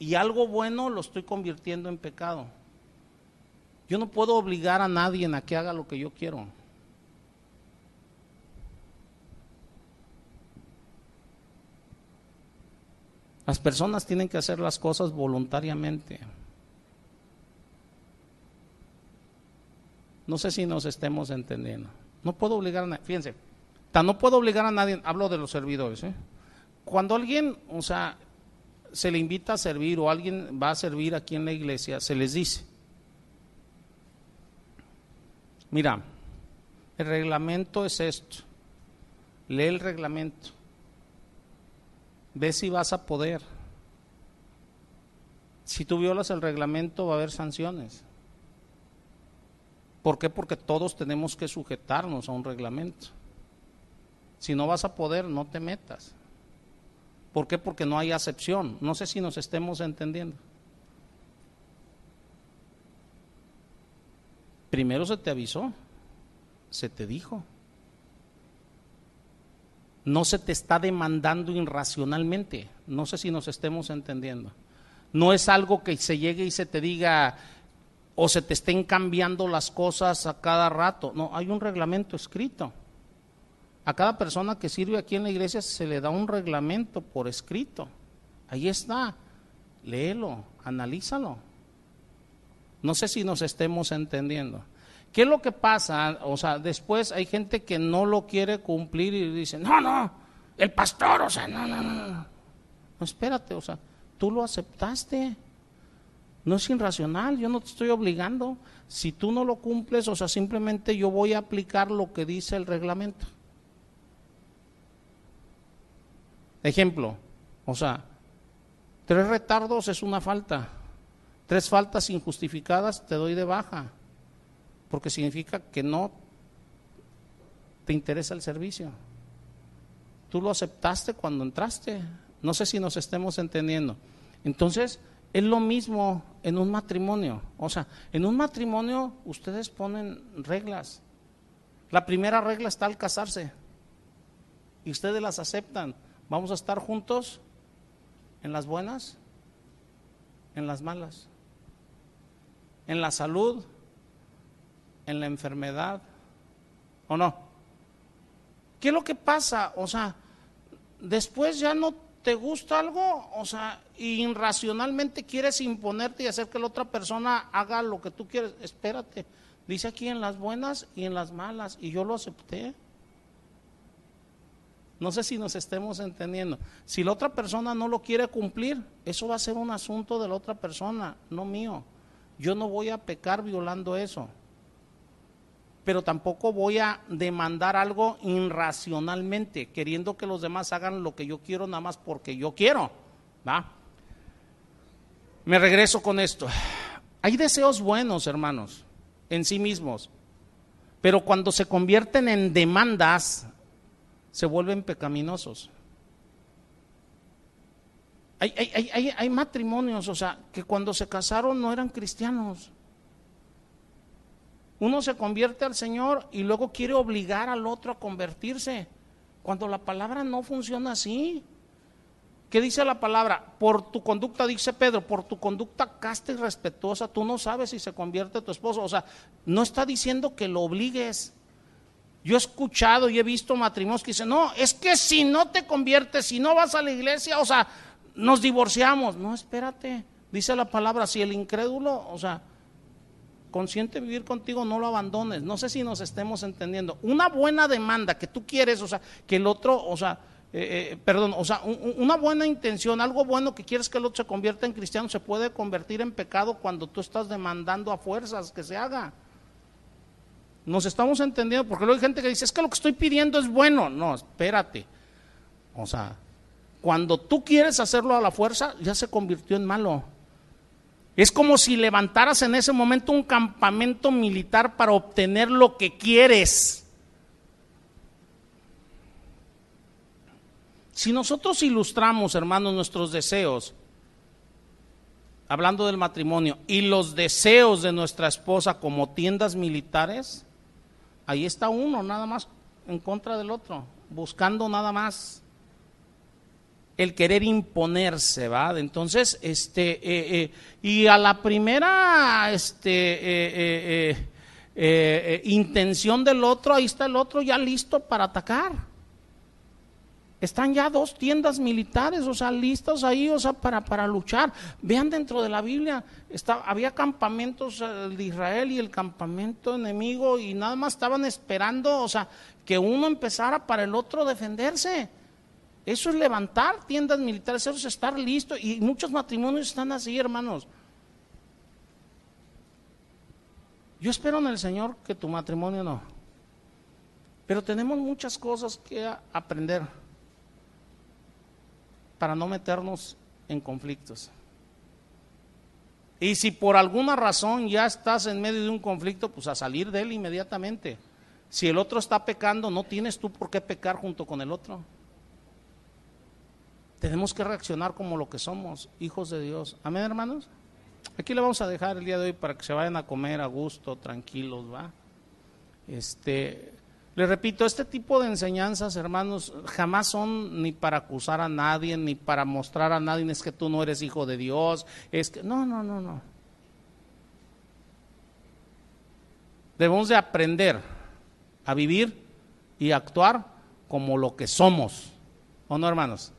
y algo bueno lo estoy convirtiendo en pecado. Yo no puedo obligar a nadie a que haga lo que yo quiero. Las personas tienen que hacer las cosas voluntariamente. No sé si nos estemos entendiendo. No puedo obligar a nadie. Fíjense, no puedo obligar a nadie. Hablo de los servidores. ¿eh? Cuando alguien, o sea, se le invita a servir o alguien va a servir aquí en la iglesia, se les dice, mira, el reglamento es esto, lee el reglamento, ve si vas a poder. Si tú violas el reglamento va a haber sanciones. ¿Por qué? Porque todos tenemos que sujetarnos a un reglamento. Si no vas a poder, no te metas. ¿Por qué? Porque no hay acepción. No sé si nos estemos entendiendo. Primero se te avisó, se te dijo. No se te está demandando irracionalmente. No sé si nos estemos entendiendo. No es algo que se llegue y se te diga o se te estén cambiando las cosas a cada rato. No, hay un reglamento escrito. A cada persona que sirve aquí en la iglesia se le da un reglamento por escrito. Ahí está. Léelo, analízalo. No sé si nos estemos entendiendo. ¿Qué es lo que pasa? O sea, después hay gente que no lo quiere cumplir y dice, no, no, el pastor, o sea, no, no, no. No, espérate, o sea, tú lo aceptaste. No es irracional, yo no te estoy obligando. Si tú no lo cumples, o sea, simplemente yo voy a aplicar lo que dice el reglamento. Ejemplo, o sea, tres retardos es una falta. tres faltas injustificadas, te doy de baja, porque significa que no te interesa el servicio. Tú lo aceptaste cuando entraste. No sé si nos estemos entendiendo. Entonces, es lo mismo en un matrimonio. O sea, en un matrimonio ustedes ponen reglas. La primera regla está al casarse. Y ustedes las aceptan. Vamos a estar juntos en las buenas, en las malas, en la salud, en la enfermedad, ¿o no? ¿Qué es lo que pasa? O sea, después ya no te gusta algo, o sea, irracionalmente quieres imponerte y hacer que la otra persona haga lo que tú quieres. Espérate, dice aquí en las buenas y en las malas, y yo lo acepté. No sé si nos estemos entendiendo. Si la otra persona no lo quiere cumplir, eso va a ser un asunto de la otra persona, no mío. Yo no voy a pecar violando eso. Pero tampoco voy a demandar algo irracionalmente, queriendo que los demás hagan lo que yo quiero nada más porque yo quiero. ¿Va? Me regreso con esto. Hay deseos buenos, hermanos, en sí mismos. Pero cuando se convierten en demandas, se vuelven pecaminosos. Hay, hay, hay, matrimonios, o sea, que cuando se casaron no eran cristianos. Uno se convierte al Señor y luego quiere obligar al otro a convertirse, cuando la palabra no funciona así. ¿Qué dice la palabra? Por tu conducta, dice Pedro, por tu conducta casta y respetuosa, tú no sabes si se convierte tu esposo. O sea, no está diciendo que lo obligues, yo he escuchado y he visto matrimonios que dicen, no, es que si no te conviertes, si no vas a la iglesia, o sea, nos divorciamos. No, espérate, dice la palabra, si el incrédulo, o sea, consciente vivir contigo, no lo abandones. No sé si nos estemos entendiendo. Una buena demanda que tú quieres, o sea, que el otro, o sea, eh, eh, perdón, o sea, una buena intención, algo bueno que quieres que el otro se convierta en cristiano, se puede convertir en pecado cuando tú estás demandando a fuerzas que se haga. Nos estamos entendiendo, porque luego hay gente que dice, es que lo que estoy pidiendo es bueno. No, espérate. O sea, cuando tú quieres hacerlo a la fuerza, ya se convirtió en malo. Es como si levantaras en ese momento un campamento militar para obtener lo que quieres. Si nosotros ilustramos, hermanos, nuestros deseos, hablando del matrimonio, y los deseos de nuestra esposa como tiendas militares, Ahí está uno nada más en contra del otro, buscando nada más el querer imponerse, ¿va? Entonces, este, eh, eh, y a la primera, este, eh, intención del otro, ahí está el otro ya listo para atacar. Están ya dos tiendas militares, o sea, listas ahí, o sea, para, para luchar. Vean dentro de la Biblia, había campamentos eh, de Israel y el campamento enemigo y nada más estaban esperando, o sea, que uno empezara para el otro defenderse. Eso es levantar tiendas militares, eso es estar listo. Y muchos matrimonios están así, hermanos. Yo espero en el Señor que tu matrimonio no. Pero tenemos muchas cosas que aprender para no meternos en conflictos. Y si por alguna razón ya estás en medio de un conflicto, pues a salir de él inmediatamente. Si el otro está pecando, no tienes tú por qué pecar junto con el otro. Tenemos que reaccionar como lo que somos, hijos de Dios. Amén, hermanos. Aquí le vamos a dejar el día de hoy para que se vayan a comer a gusto, tranquilos, ¿va? Este, le repito, este tipo de enseñanzas, hermanos, jamás son ni para acusar a nadie, ni para mostrar a nadie, es que tú no eres hijo de Dios, es que, no, no, no, no. Debemos de aprender a vivir y actuar como lo que somos, ¿o no, hermanos?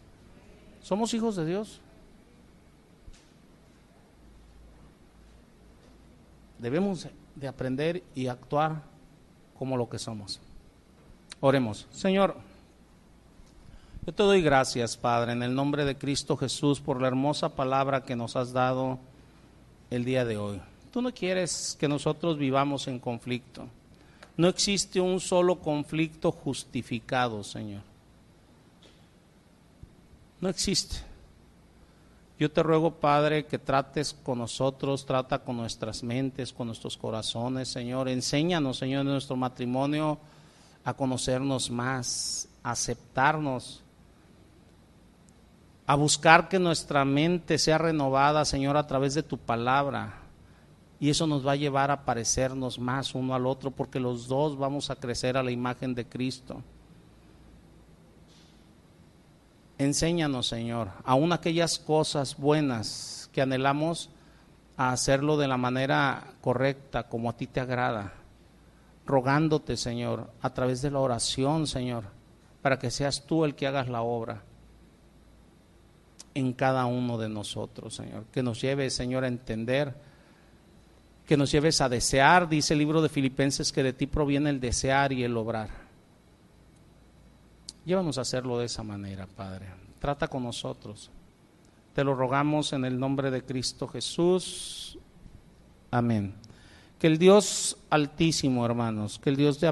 Somos hijos de Dios. Debemos de aprender y actuar como lo que somos. Oremos. Señor, yo te doy gracias, Padre, en el nombre de Cristo Jesús, por la hermosa palabra que nos has dado el día de hoy. Tú no quieres que nosotros vivamos en conflicto. No existe un solo conflicto justificado, Señor. No existe. Yo te ruego, Padre, que trates con nosotros, trata con nuestras mentes, con nuestros corazones, Señor. Enséñanos, Señor, en nuestro matrimonio a conocernos más, a aceptarnos, a buscar que nuestra mente sea renovada, Señor, a través de tu palabra. Y eso nos va a llevar a parecernos más uno al otro, porque los dos vamos a crecer a la imagen de Cristo. Enséñanos, Señor, aún aquellas cosas buenas que anhelamos a hacerlo de la manera correcta, como a ti te agrada, rogándote, Señor, a través de la oración, Señor, para que seas tú el que hagas la obra en cada uno de nosotros, Señor. Que nos lleves, Señor, a entender, que nos lleves a desear, dice el libro de Filipenses, que de ti proviene el desear y el obrar. Llévanos a hacerlo de esa manera, Padre. Trata con nosotros. Te lo rogamos en el nombre de Cristo Jesús. Amén. Que el Dios altísimo, hermanos, que el Dios de